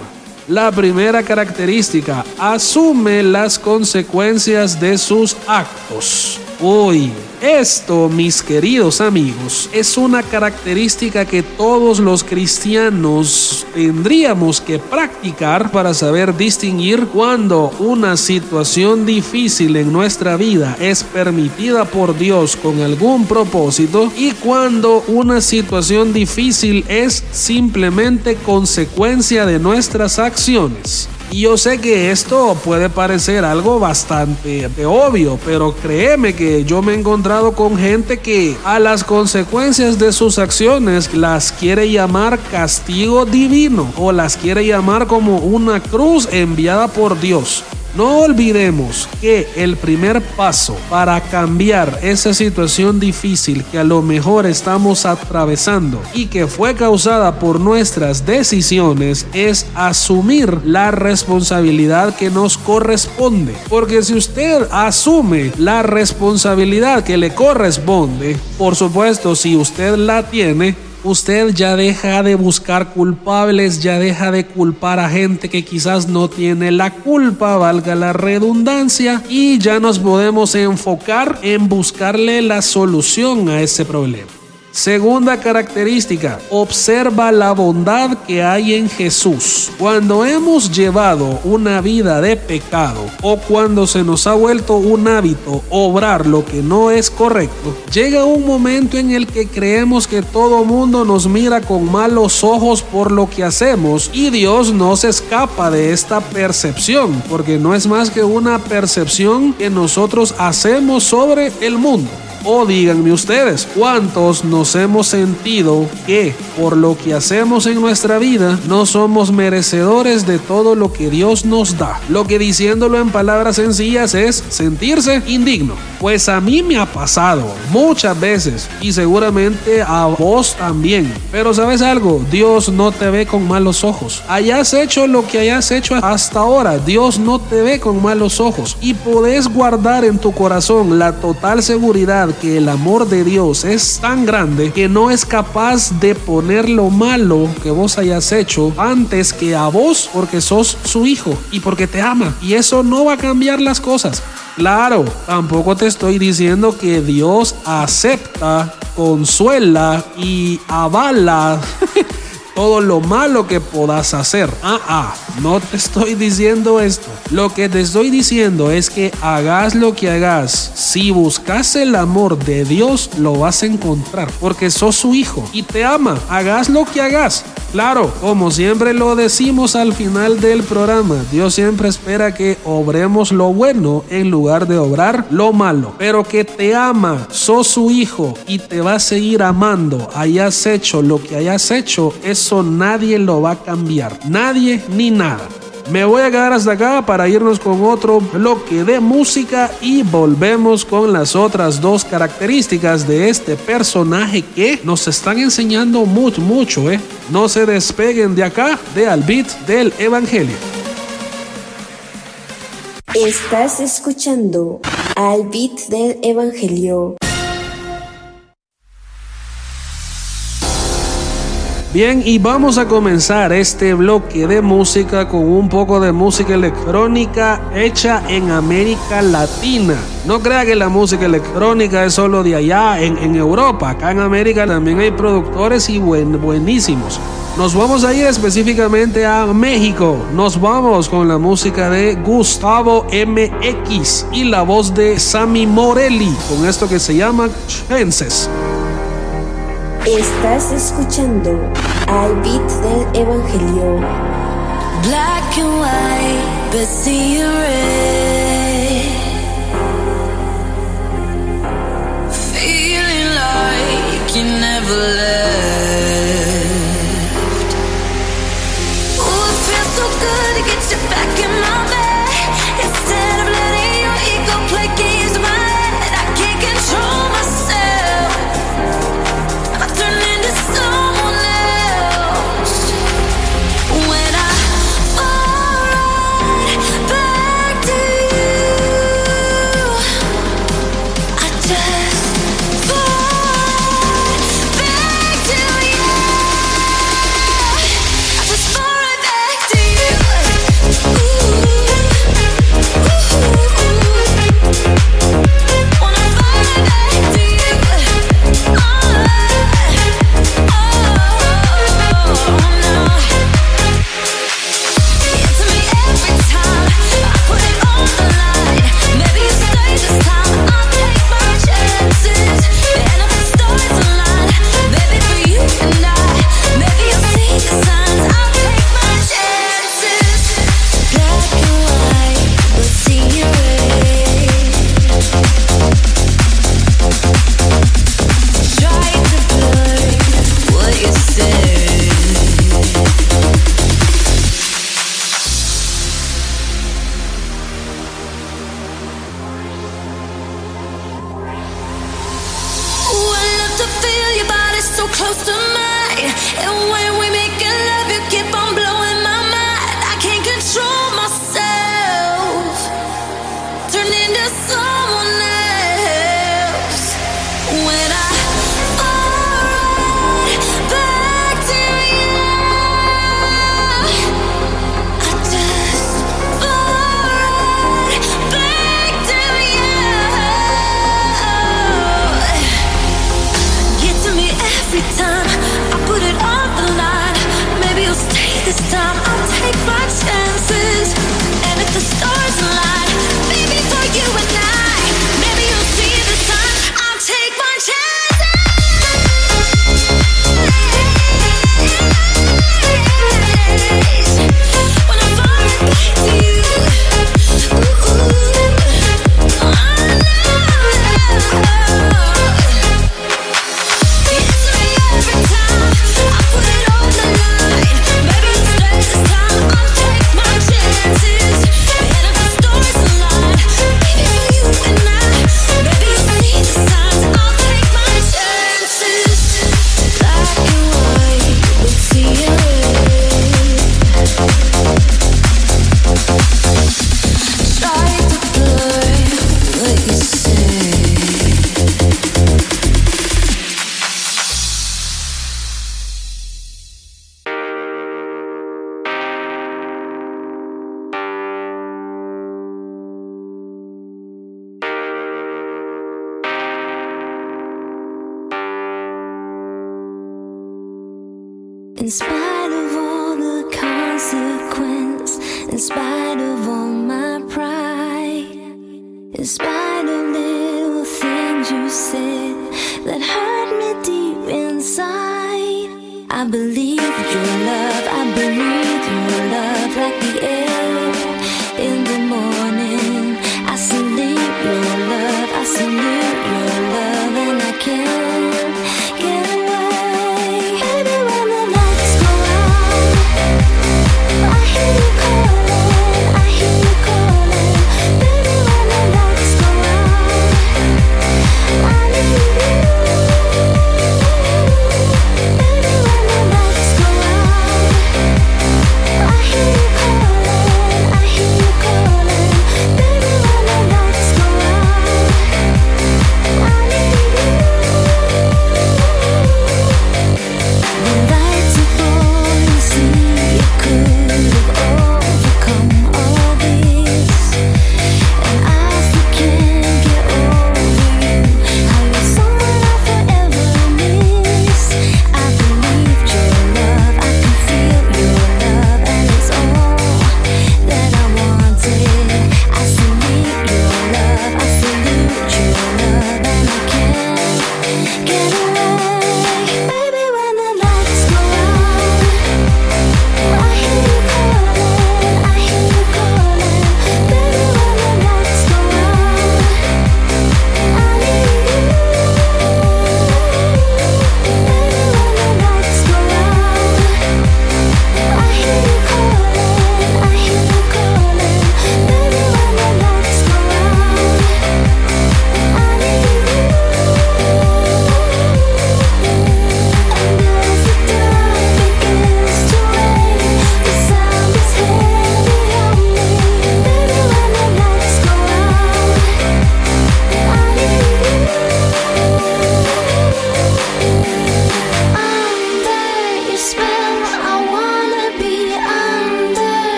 La primera característica, asume las consecuencias de sus actos. Uy, esto, mis queridos amigos, es una característica que todos los cristianos tendríamos que practicar para saber distinguir cuando una situación difícil en nuestra vida es permitida por Dios con algún propósito y cuando una situación difícil es simplemente consecuencia de nuestras acciones. Y yo sé que esto puede parecer algo bastante obvio, pero créeme que yo me he encontrado con gente que a las consecuencias de sus acciones las quiere llamar castigo divino o las quiere llamar como una cruz enviada por Dios. No olvidemos que el primer paso para cambiar esa situación difícil que a lo mejor estamos atravesando y que fue causada por nuestras decisiones es asumir la responsabilidad que nos corresponde. Porque si usted asume la responsabilidad que le corresponde, por supuesto, si usted la tiene, usted ya deja de buscar culpables, ya deja de culpar a gente que quizás no tiene la culpa, valga la redundancia, y ya nos podemos enfocar en buscarle la solución a ese problema. Segunda característica, observa la bondad que hay en Jesús. Cuando hemos llevado una vida de pecado o cuando se nos ha vuelto un hábito obrar lo que no es correcto, llega un momento en el que creemos que todo mundo nos mira con malos ojos por lo que hacemos y Dios no se escapa de esta percepción, porque no es más que una percepción que nosotros hacemos sobre el mundo. O díganme ustedes, ¿cuántos nos hemos sentido que por lo que hacemos en nuestra vida no somos merecedores de todo lo que Dios nos da? Lo que diciéndolo en palabras sencillas es sentirse indigno. Pues a mí me ha pasado muchas veces y seguramente a vos también. Pero sabes algo, Dios no te ve con malos ojos. Hayas hecho lo que hayas hecho hasta ahora, Dios no te ve con malos ojos y podés guardar en tu corazón la total seguridad que el amor de Dios es tan grande que no es capaz de poner lo malo que vos hayas hecho antes que a vos porque sos su hijo y porque te ama. Y eso no va a cambiar las cosas. Claro, tampoco te estoy diciendo que Dios acepta, consuela y avala todo lo malo que puedas hacer. Ah, ah, no te estoy diciendo esto. Lo que te estoy diciendo es que hagas lo que hagas. Si buscas el amor de Dios, lo vas a encontrar. Porque sos su hijo y te ama. Hagas lo que hagas. Claro, como siempre lo decimos al final del programa, Dios siempre espera que obremos lo bueno en lugar de obrar lo malo. Pero que te ama, sos su hijo y te va a seguir amando. Hayas hecho lo que hayas hecho, eso nadie lo va a cambiar. Nadie ni nada. Me voy a quedar hasta acá para irnos con otro bloque de música y volvemos con las otras dos características de este personaje que nos están enseñando mucho, mucho, ¿eh? No se despeguen de acá, de al del Evangelio. Estás escuchando al beat del Evangelio. Bien, y vamos a comenzar este bloque de música con un poco de música electrónica hecha en América Latina. No crea que la música electrónica es solo de allá, en, en Europa. Acá en América también hay productores y buen, buenísimos. Nos vamos a ir específicamente a México. Nos vamos con la música de Gustavo MX y la voz de Sammy Morelli con esto que se llama Chances. Estás escuchando al beat del Evangelio. Black and white, but see you red. Feeling like you never left.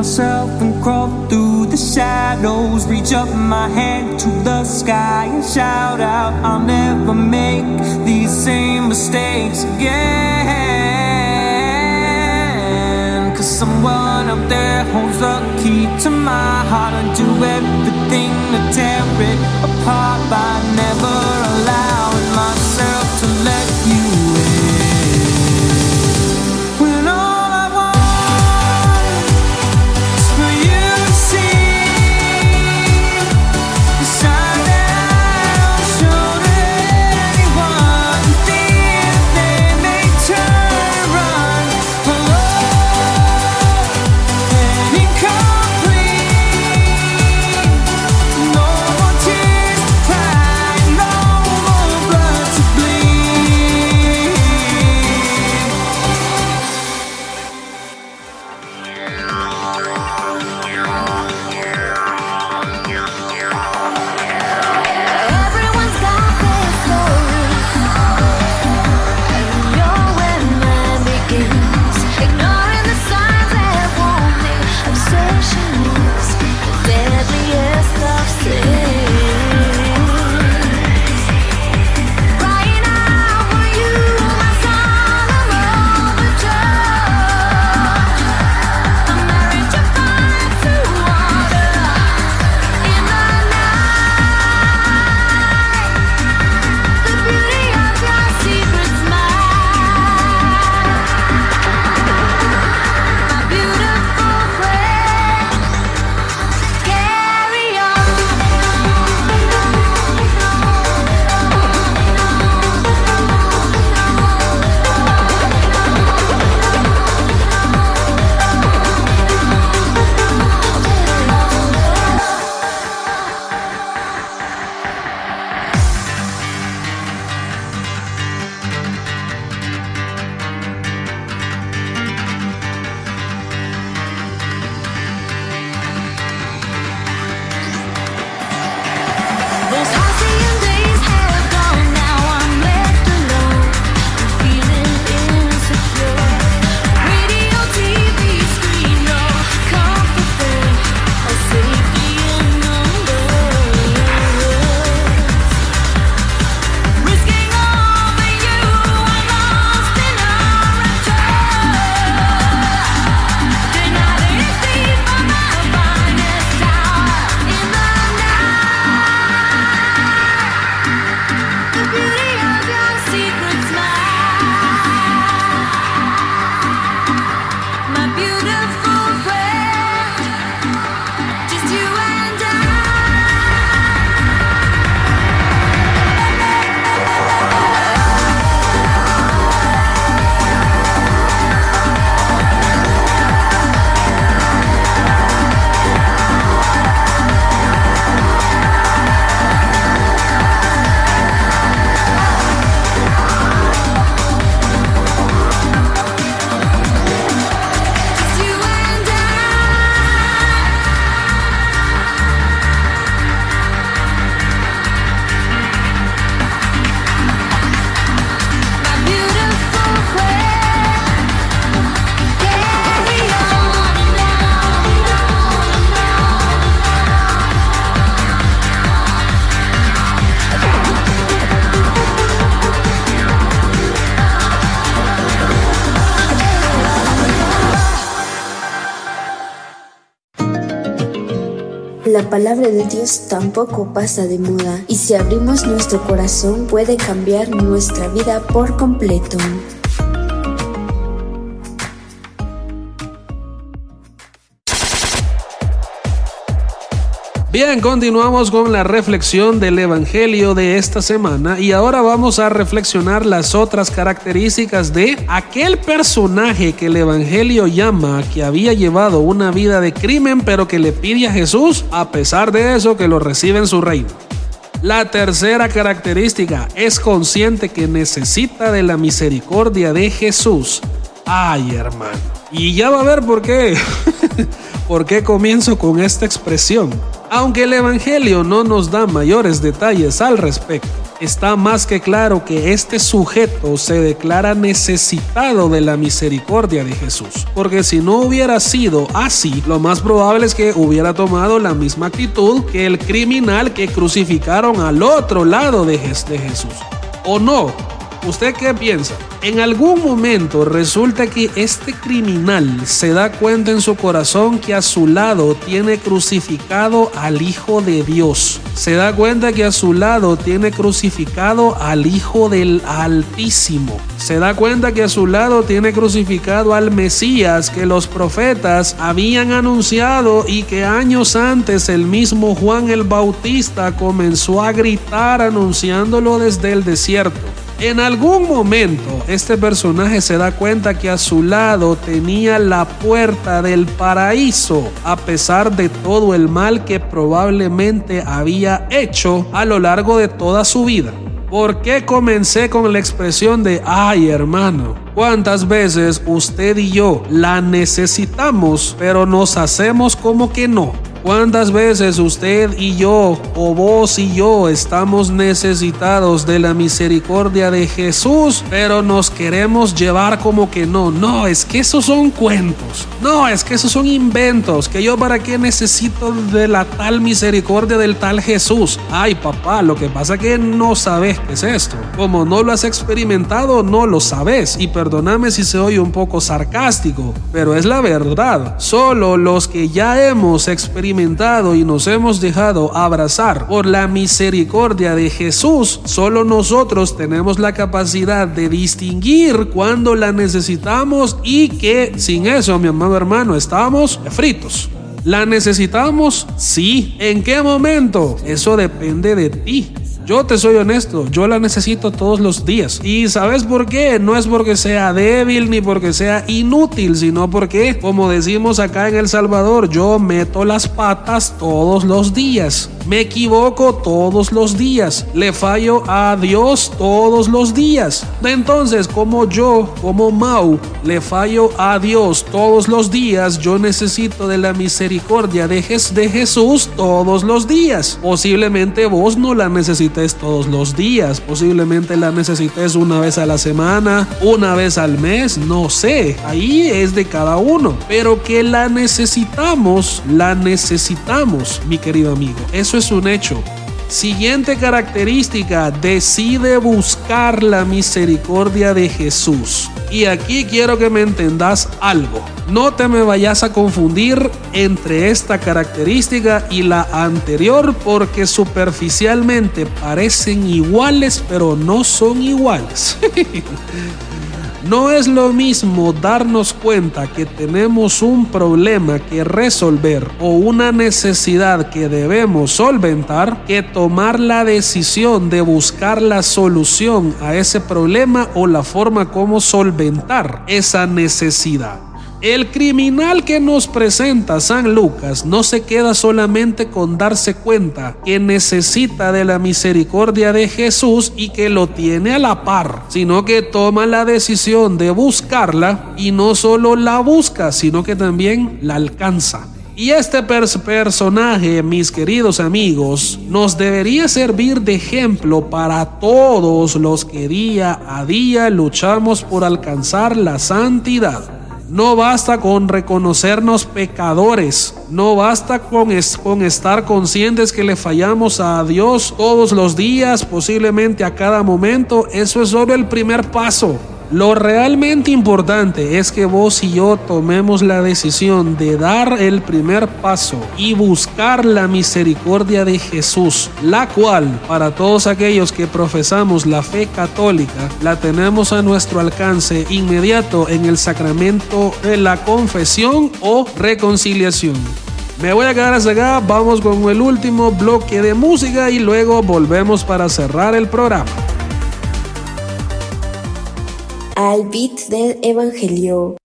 myself and crawl through the shadows. Reach up my hand to the sky and shout out, I'll never make these same mistakes again. Cause someone up there holds the key to my heart. and do everything to tear it apart by never allowing myself to let. La palabra de Dios tampoco pasa de moda y si abrimos nuestro corazón puede cambiar nuestra vida por completo. Bien, continuamos con la reflexión del Evangelio de esta semana y ahora vamos a reflexionar las otras características de aquel personaje que el Evangelio llama que había llevado una vida de crimen pero que le pide a Jesús a pesar de eso que lo recibe en su reino. La tercera característica es consciente que necesita de la misericordia de Jesús. Ay, hermano. Y ya va a ver por qué. ¿Por qué comienzo con esta expresión? Aunque el Evangelio no nos da mayores detalles al respecto, está más que claro que este sujeto se declara necesitado de la misericordia de Jesús. Porque si no hubiera sido así, lo más probable es que hubiera tomado la misma actitud que el criminal que crucificaron al otro lado de, Jesús. ¿O no? ¿Usted qué piensa? En algún momento resulta que este criminal se da cuenta en su corazón que a su lado tiene crucificado al Hijo de Dios. Se da cuenta que a su lado tiene crucificado al Hijo del Altísimo. Se da cuenta que a su lado tiene crucificado al Mesías que los profetas habían anunciado y que años antes el mismo Juan el Bautista comenzó a gritar anunciándolo desde el desierto. En algún momento este personaje se da cuenta que a su lado tenía la puerta del paraíso, a pesar de todo el mal que probablemente había hecho a lo largo de toda su vida. ¿Por qué comencé con la expresión de, ay hermano? ¿Cuántas veces usted y yo la necesitamos, pero nos hacemos como que no? ¿Cuántas veces usted y yo, o vos y yo, estamos necesitados de la misericordia de Jesús, pero nos queremos llevar como que no? No, es que esos son cuentos. No, es que esos son inventos. Que yo para qué necesito de la tal misericordia del tal Jesús. Ay, papá, lo que pasa es que no sabes qué es esto. Como no lo has experimentado, no lo sabes. Y perdóname si se oye un poco sarcástico, pero es la verdad. Solo los que ya hemos experimentado y nos hemos dejado abrazar por la misericordia de Jesús, solo nosotros tenemos la capacidad de distinguir cuando la necesitamos y que sin eso, mi amado hermano, estamos fritos. ¿La necesitamos? Sí. ¿En qué momento? Eso depende de ti. Yo te soy honesto, yo la necesito todos los días. ¿Y sabes por qué? No es porque sea débil ni porque sea inútil, sino porque, como decimos acá en El Salvador, yo meto las patas todos los días. Me equivoco todos los días. Le fallo a Dios todos los días. Entonces, como yo, como Mau, le fallo a Dios todos los días, yo necesito de la misericordia de, de Jesús todos los días. Posiblemente vos no la necesites todos los días, posiblemente la necesites una vez a la semana, una vez al mes, no sé, ahí es de cada uno, pero que la necesitamos, la necesitamos, mi querido amigo, eso es un hecho. Siguiente característica, decide buscar la misericordia de Jesús. Y aquí quiero que me entendas algo. No te me vayas a confundir entre esta característica y la anterior porque superficialmente parecen iguales pero no son iguales. No es lo mismo darnos cuenta que tenemos un problema que resolver o una necesidad que debemos solventar que tomar la decisión de buscar la solución a ese problema o la forma como solventar esa necesidad. El criminal que nos presenta San Lucas no se queda solamente con darse cuenta que necesita de la misericordia de Jesús y que lo tiene a la par, sino que toma la decisión de buscarla y no solo la busca, sino que también la alcanza. Y este personaje, mis queridos amigos, nos debería servir de ejemplo para todos los que día a día luchamos por alcanzar la santidad. No basta con reconocernos pecadores. No basta con, estar conscientes que le fallamos a Dios todos los días, posiblemente a cada momento. Eso es solo el primer paso. Lo realmente importante es que vos y yo tomemos la decisión de dar el primer paso y buscar la misericordia de Jesús, la cual para todos aquellos que profesamos la fe católica la tenemos a nuestro alcance inmediato en el sacramento de la confesión o reconciliación. Me voy a quedar hasta acá, vamos con el último bloque de música y luego volvemos para cerrar el programa. Al beat del Evangelio.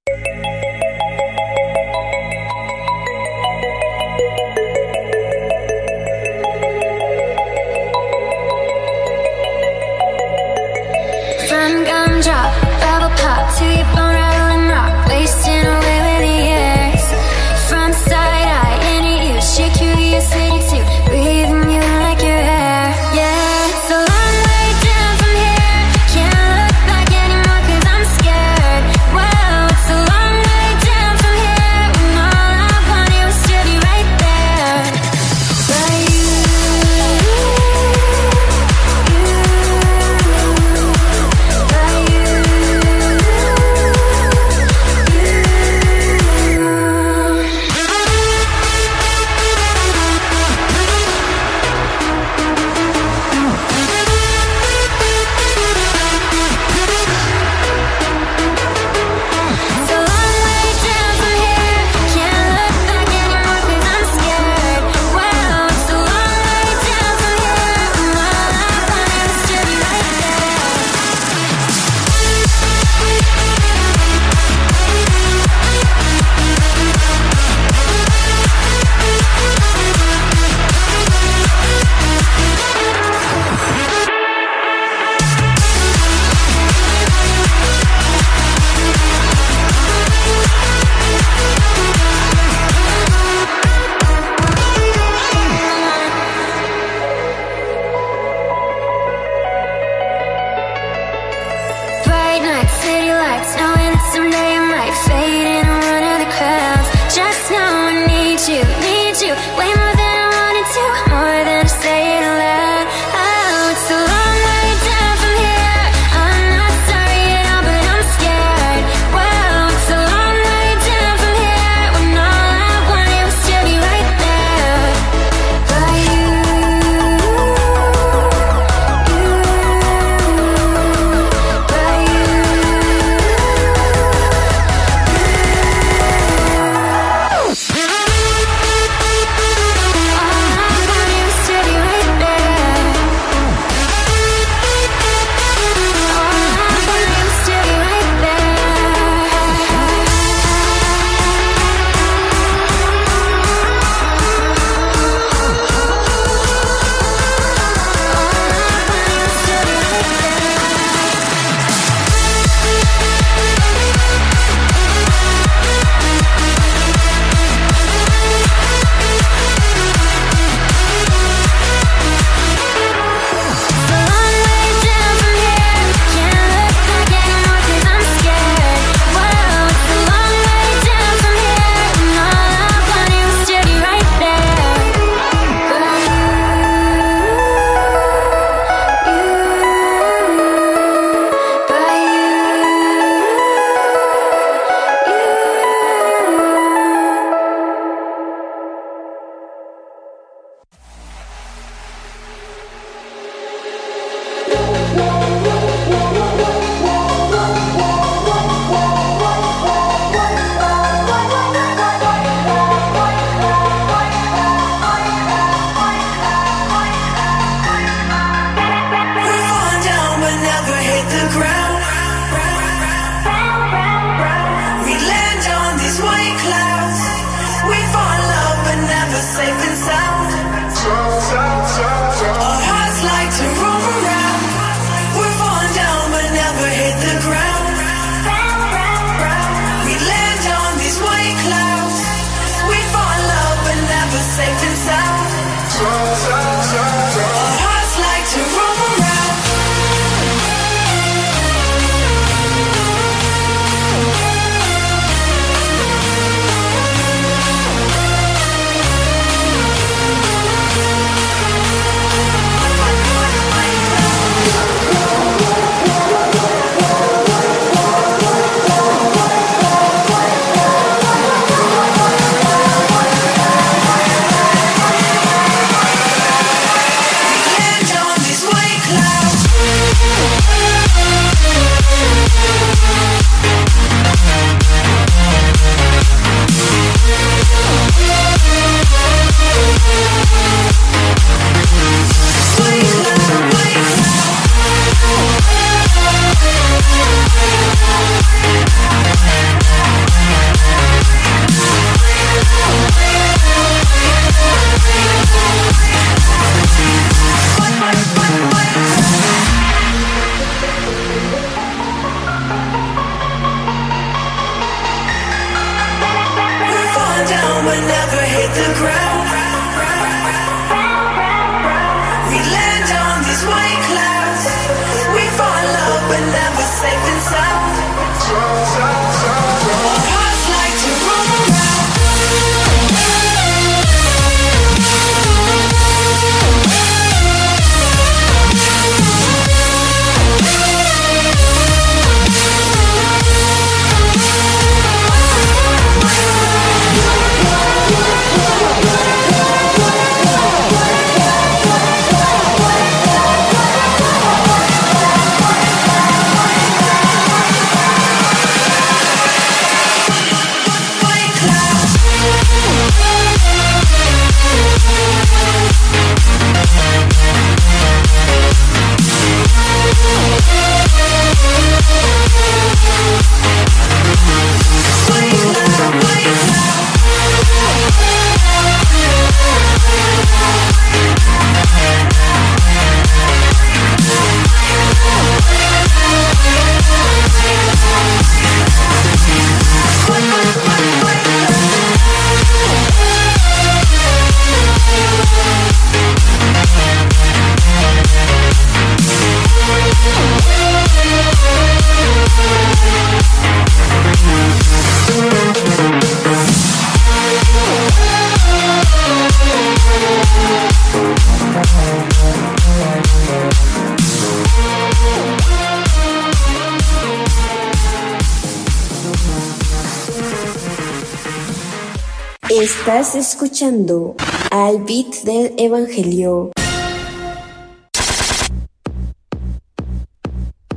Estás escuchando al beat del Evangelio.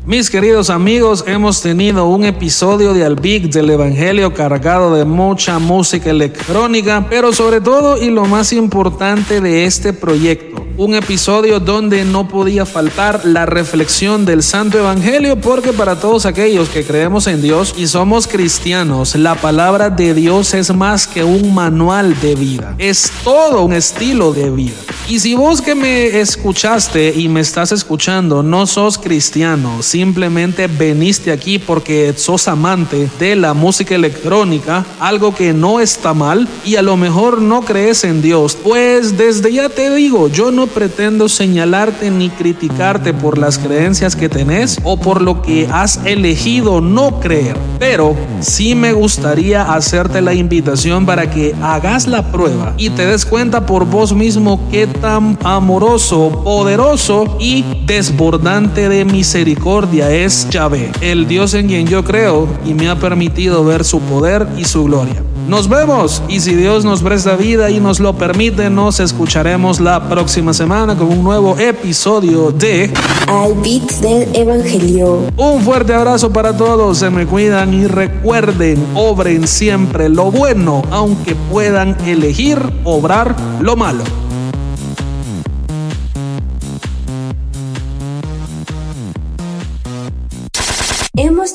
Mis queridos amigos, hemos tenido un episodio de Albic del Evangelio cargado de mucha música electrónica, pero sobre todo y lo más importante de este proyecto, un episodio donde no podía faltar la reflexión del Santo Evangelio, porque para todos aquellos que creemos en Dios y somos cristianos, la palabra de Dios es más que un manual de vida, es todo un estilo de vida. Y si vos que me escuchaste y me estás escuchando no sos cristiano, simplemente veniste aquí porque sos amante de la música electrónica, algo que no está mal, y a lo mejor no crees en Dios, pues desde ya te digo, yo no pretendo señalarte ni criticarte por las creencias que tenés o por lo que has elegido no creer, pero sí me gustaría hacerte la invitación para que hagas la prueba y te des cuenta por vos mismo qué tan amoroso, poderoso y desbordante de misericordia es Yahvé, el Dios en quien yo creo y me ha permitido ver su poder y su gloria. Nos vemos y si Dios nos presta vida y nos lo permite, nos escucharemos la próxima semana con un nuevo episodio de Al beat del Evangelio. Un fuerte abrazo para todos, se me cuidan y recuerden, obren siempre lo bueno, aunque puedan elegir obrar lo malo.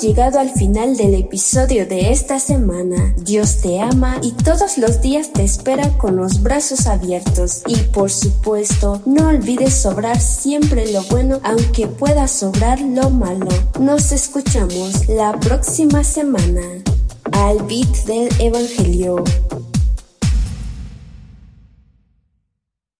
Llegado al final del episodio de esta semana. Dios te ama y todos los días te espera con los brazos abiertos. Y por supuesto, no olvides sobrar siempre lo bueno, aunque pueda sobrar lo malo. Nos escuchamos la próxima semana. Al beat del Evangelio.